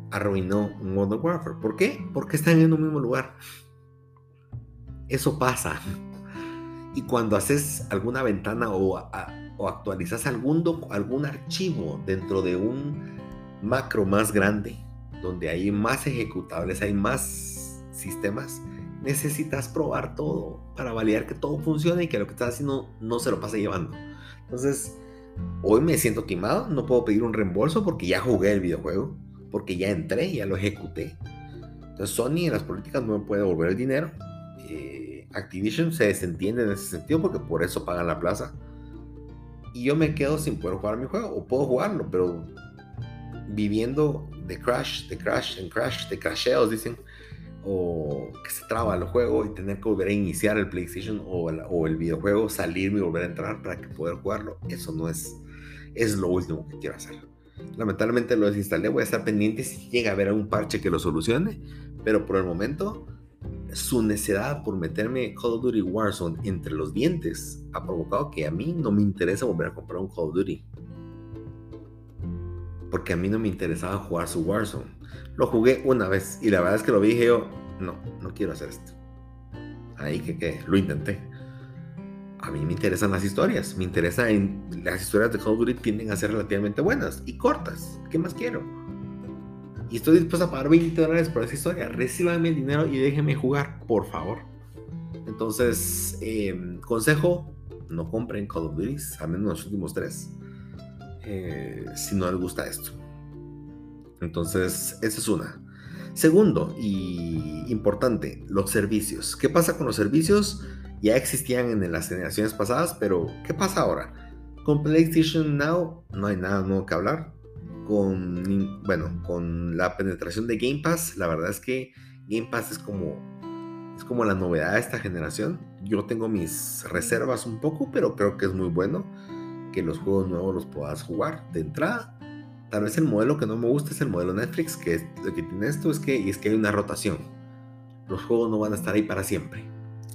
arruinó Modern Warfare. ¿Por qué? Porque están en un mismo lugar. Eso pasa. Y cuando haces alguna ventana o, o actualizas algún, algún archivo dentro de un macro más grande, donde hay más ejecutables, hay más sistemas, necesitas probar todo para validar que todo funcione y que lo que estás haciendo no se lo pase llevando. Entonces, hoy me siento timado, no puedo pedir un reembolso porque ya jugué el videojuego porque ya entré, ya lo ejecuté. Entonces Sony en las políticas no me puede devolver el dinero. Eh, Activision se desentiende en ese sentido porque por eso pagan la plaza. Y yo me quedo sin poder jugar mi juego. O puedo jugarlo, pero viviendo de crash, de crash, en crash, de crasheos, dicen. O que se traba el juego y tener que volver a iniciar el PlayStation o el, videojuego, salirme y volver a entrar para que poder jugarlo. Eso no es, es lo último que quiero hacer. Lamentablemente lo desinstalé, voy a estar pendiente si llega a haber algún parche que lo solucione, pero por el momento su necedad por meterme Call of Duty Warzone entre los dientes ha provocado que a mí no me interesa volver a comprar un Call of Duty. Porque a mí no me interesaba jugar su Warzone. Lo jugué una vez y la verdad es que lo vi y dije yo, no, no quiero hacer esto. Ahí que, que lo intenté a mí me interesan las historias. Me interesa en las historias de Call of Duty tienden a ser relativamente buenas y cortas. ¿Qué más quiero? Y estoy dispuesto a pagar 20 dólares por esa historia. Recíbanme el dinero y déjenme jugar, por favor. Entonces, em, consejo, no compren Call of Duty, al menos los últimos tres, eh, si no les gusta esto. Entonces, esa es una. Segundo, y importante, los servicios. ¿Qué pasa con los servicios? ya existían en las generaciones pasadas, pero ¿qué pasa ahora? Con PlayStation Now no hay nada nuevo que hablar. Con, bueno, con la penetración de Game Pass, la verdad es que Game Pass es como, es como la novedad de esta generación. Yo tengo mis reservas un poco, pero creo que es muy bueno que los juegos nuevos los puedas jugar de entrada. Tal vez el modelo que no me gusta es el modelo Netflix, que lo que tiene esto es que, es que hay una rotación. Los juegos no van a estar ahí para siempre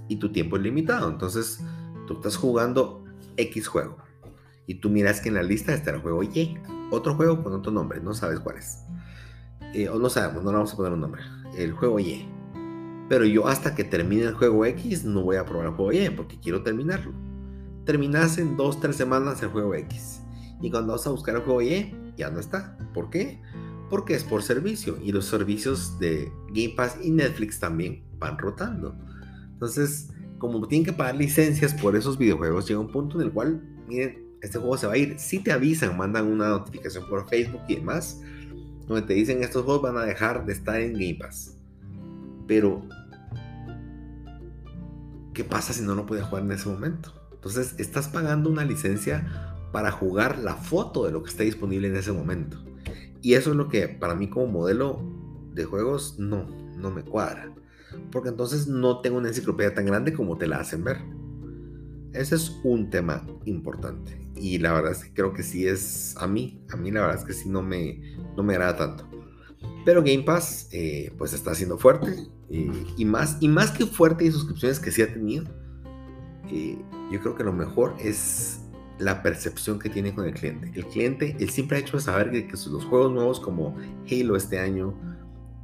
y tu tiempo es limitado. Entonces, tú estás jugando X juego y tú miras que en la lista está el juego Y, otro juego con otro nombre, no sabes cuál es. Eh, o no sabemos, no le vamos a poner un nombre. El juego Y. Pero yo hasta que termine el juego X no voy a probar el juego Y porque quiero terminarlo. Terminas en 2-3 semanas el juego X. Y cuando vas a buscar el juego Y, ya no está. ¿Por qué? Porque es por servicio. Y los servicios de Game Pass y Netflix también van rotando. Entonces, como tienen que pagar licencias por esos videojuegos, llega un punto en el cual, miren, este juego se va a ir. Si te avisan, mandan una notificación por Facebook y demás, donde te dicen estos juegos van a dejar de estar en Game Pass. Pero, ¿qué pasa si no lo puedes jugar en ese momento? Entonces, estás pagando una licencia para jugar la foto de lo que está disponible en ese momento. Y eso es lo que para mí como modelo de juegos no, no me cuadra porque entonces no tengo una enciclopedia tan grande como te la hacen ver. Ese es un tema importante y la verdad es que creo que sí es a mí, a mí la verdad es que sí no me, no me agrada tanto. Pero Game Pass eh, pues está siendo fuerte y, más, y más que fuerte y suscripciones que sí ha tenido, eh, yo creo que lo mejor es la percepción que tiene con el cliente. El cliente, él siempre ha hecho saber que, que los juegos nuevos como Halo este año,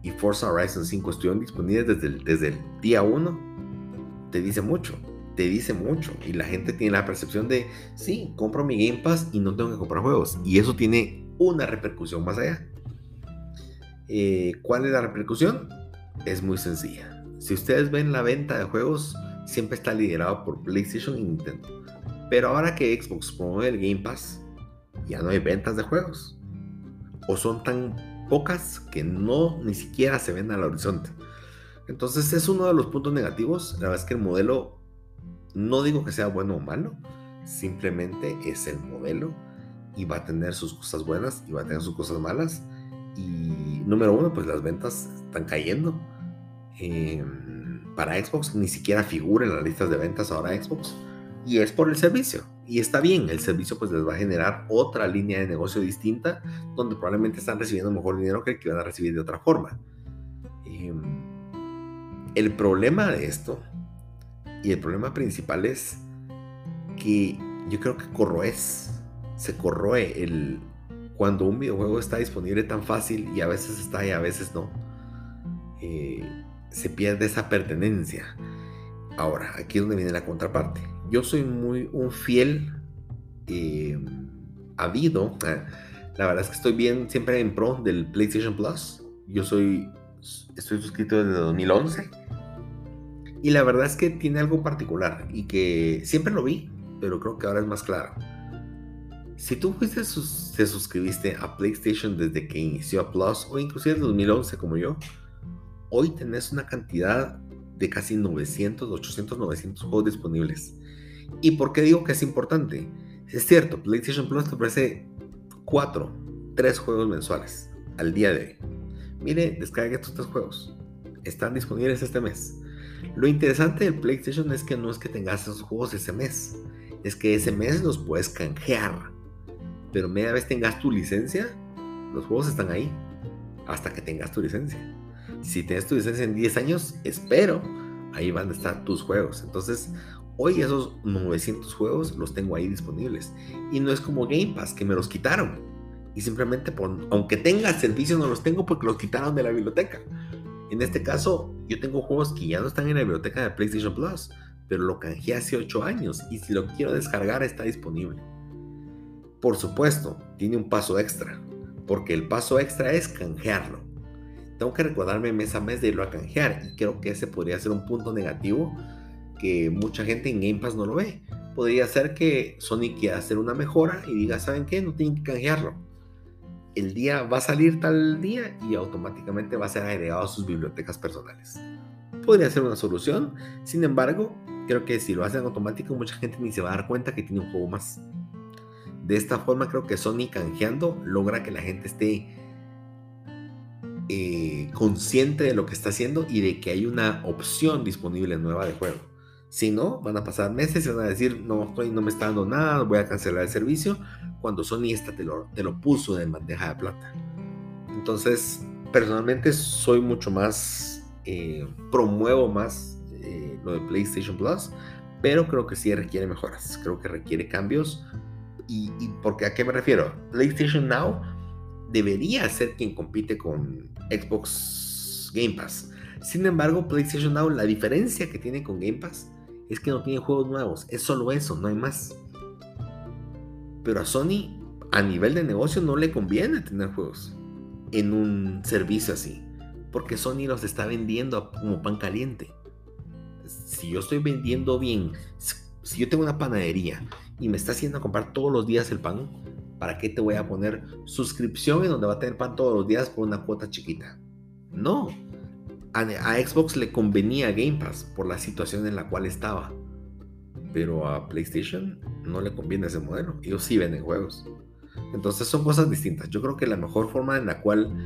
y Forza Horizon 5 estuvieron disponibles desde el, desde el día 1, te dice mucho. Te dice mucho y la gente tiene la percepción de, sí, compro mi Game Pass y no tengo que comprar juegos. Y eso tiene una repercusión más allá. Eh, ¿Cuál es la repercusión? Es muy sencilla. Si ustedes ven la venta de juegos, siempre está liderado por PlayStation y Nintendo. Pero ahora que Xbox promueve el Game Pass, ya no hay ventas de juegos. O son tan pocas que no ni siquiera se ven al horizonte. Entonces es uno de los puntos negativos. La verdad es que el modelo, no digo que sea bueno o malo, simplemente es el modelo y va a tener sus cosas buenas y va a tener sus cosas malas. Y número uno, pues las ventas están cayendo. Em, para Xbox ni siquiera figura en las listas de ventas ahora Xbox. Y es por el servicio. Y está bien, el servicio pues les va a generar otra línea de negocio distinta donde probablemente están recibiendo mejor dinero que el que van a recibir de otra forma. Em, el problema de esto, y el problema principal es que yo creo que corroes, se corroe el, cuando un videojuego está disponible tan fácil y a veces está y a veces no. Eh, se pierde esa pertenencia. Ahora, aquí es donde viene la contraparte. Yo soy muy un fiel eh, habido. La verdad es que estoy bien siempre en pro del PlayStation Plus. Yo soy estoy suscrito desde 2011 y la verdad es que tiene algo particular y que siempre lo vi, pero creo que ahora es más claro. Si tú fuiste te suscribiste a PlayStation desde que inició Plus o inclusive en 2011 como yo, hoy tenés una cantidad de casi 900, 800, 900 juegos disponibles. ¿Y por qué digo que es importante? Es cierto, PlayStation Plus te ofrece 4, 3 juegos mensuales al día de hoy. Mire, descargue estos tres juegos. Están disponibles este mes. Lo interesante del PlayStation es que no es que tengas esos juegos ese mes, es que ese mes los puedes canjear. Pero media vez tengas tu licencia, los juegos están ahí hasta que tengas tu licencia. Si tienes tu licencia en 10 años, espero, ahí van a estar tus juegos. Entonces, hoy esos 900 juegos los tengo ahí disponibles. Y no es como Game Pass, que me los quitaron. Y simplemente, por, aunque tenga servicio, no los tengo porque los quitaron de la biblioteca. En este caso, yo tengo juegos que ya no están en la biblioteca de PlayStation Plus, pero lo canjeé hace 8 años y si lo quiero descargar está disponible. Por supuesto, tiene un paso extra, porque el paso extra es canjearlo. Tengo que recordarme mes a mes de irlo a canjear y creo que ese podría ser un punto negativo que mucha gente en Game Pass no lo ve. Podría ser que Sony quiera hacer una mejora y diga, ¿saben qué? No tienen que canjearlo el día va a salir tal día y automáticamente va a ser agregado a sus bibliotecas personales. Podría ser una solución, sin embargo, creo que si lo hacen automático mucha gente ni se va a dar cuenta que tiene un juego más. De esta forma creo que Sony canjeando logra que la gente esté eh, consciente de lo que está haciendo y de que hay una opción disponible nueva de juego. Si no, van a pasar meses y van a decir, no, estoy, no me está dando nada, voy a cancelar el servicio, cuando Sony esta te lo, te lo puso de bandeja de plata. Entonces, personalmente soy mucho más, eh, promuevo más eh, lo de PlayStation Plus, pero creo que sí requiere mejoras, creo que requiere cambios. ¿Y, y porque a qué me refiero? PlayStation Now debería ser quien compite con Xbox Game Pass. Sin embargo, PlayStation Now, la diferencia que tiene con Game Pass es que no tiene juegos nuevos, es solo eso, no hay más. Pero a Sony, a nivel de negocio, no le conviene tener juegos en un servicio así. Porque Sony los está vendiendo como pan caliente. Si yo estoy vendiendo bien, si yo tengo una panadería y me está haciendo comprar todos los días el pan, ¿para qué te voy a poner suscripción en donde va a tener pan todos los días por una cuota chiquita? No. A, Xbox le convenía Game Pass por la situación en la cual estaba pero a PlayStation no le conviene ese modelo. Ellos sí venden juegos. Entonces son cosas distintas. Yo creo que la mejor forma en la cual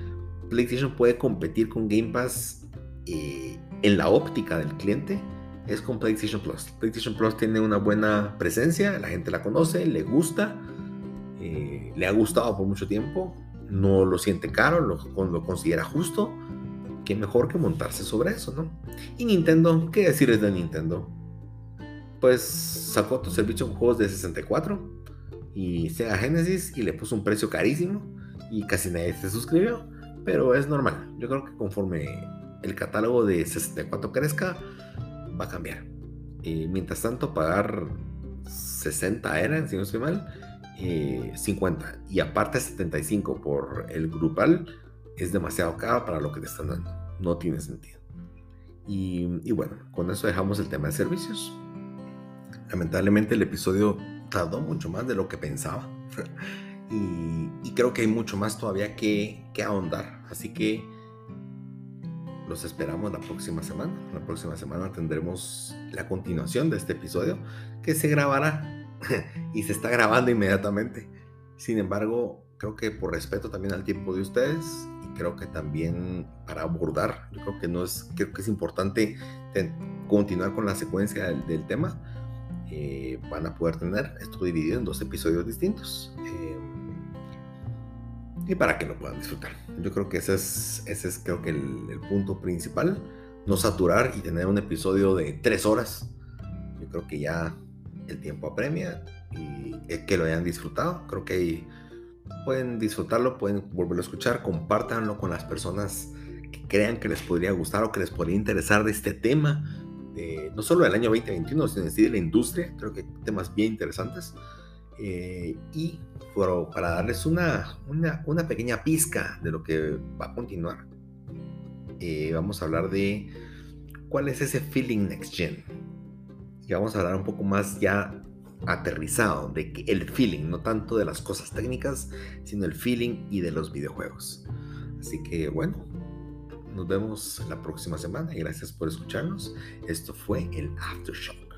PlayStation puede competir con Game Pass eh, en la óptica del cliente es con PlayStation Plus. PlayStation Plus tiene una buena presencia, la gente la conoce, le gusta, eh, le ha gustado por mucho tiempo, no lo siente caro, lo, lo considera justo. Qué mejor que montarse sobre eso, ¿no? Y Nintendo, ¿qué decirles de Nintendo? pues sacó tu servicio con juegos de 64 y Sega Genesis y le puso un precio carísimo y casi nadie se suscribió, pero es normal. Yo creo que conforme el catálogo de 64 crezca, va a cambiar. Eh, mientras tanto, pagar 60 eran, si no estoy mal, 50 eh, y aparte 75 por el grupal es demasiado caro para lo que te están dando. No tiene sentido. Y, bueno, con eso dejamos el tema de servicios. Lamentablemente el episodio tardó mucho más de lo que pensaba. y, creo que hay mucho más todavía que, que ahondar. Así que los esperamos la próxima semana. La próxima semana tendremos la continuación de este episodio que se grabará y se está grabando inmediatamente. Sin embargo, creo que por respeto también al tiempo de ustedes creo que también para abordar, yo creo que no es, creo que es importante continuar con la secuencia del, tema. Eh, van a poder tener esto dividido en dos episodios distintos. Eh, y para que lo puedan disfrutar. Yo creo que ese es, ese es creo que el, punto principal. No saturar y tener un episodio de tres horas. Yo creo que ya el tiempo apremia y que lo hayan disfrutado. Creo que pueden disfrutarlo, pueden volverlo a escuchar, compártanlo con las personas que crean que les podría gustar o que les podría interesar de este tema, no solo del año 2021, sino de la industria. Creo que temas bien interesantes. Eh, y para darles una, una, pequeña pizca de lo que va a continuar, eh, vamos a hablar de cuál es ese feeling next gen. Y vamos a hablar un poco más ya aterrizado de que el feeling, no tanto de las cosas técnicas, sino el feeling y de los videojuegos. Así que bueno, nos vemos la próxima semana y gracias por escucharnos. Esto fue el Aftershock.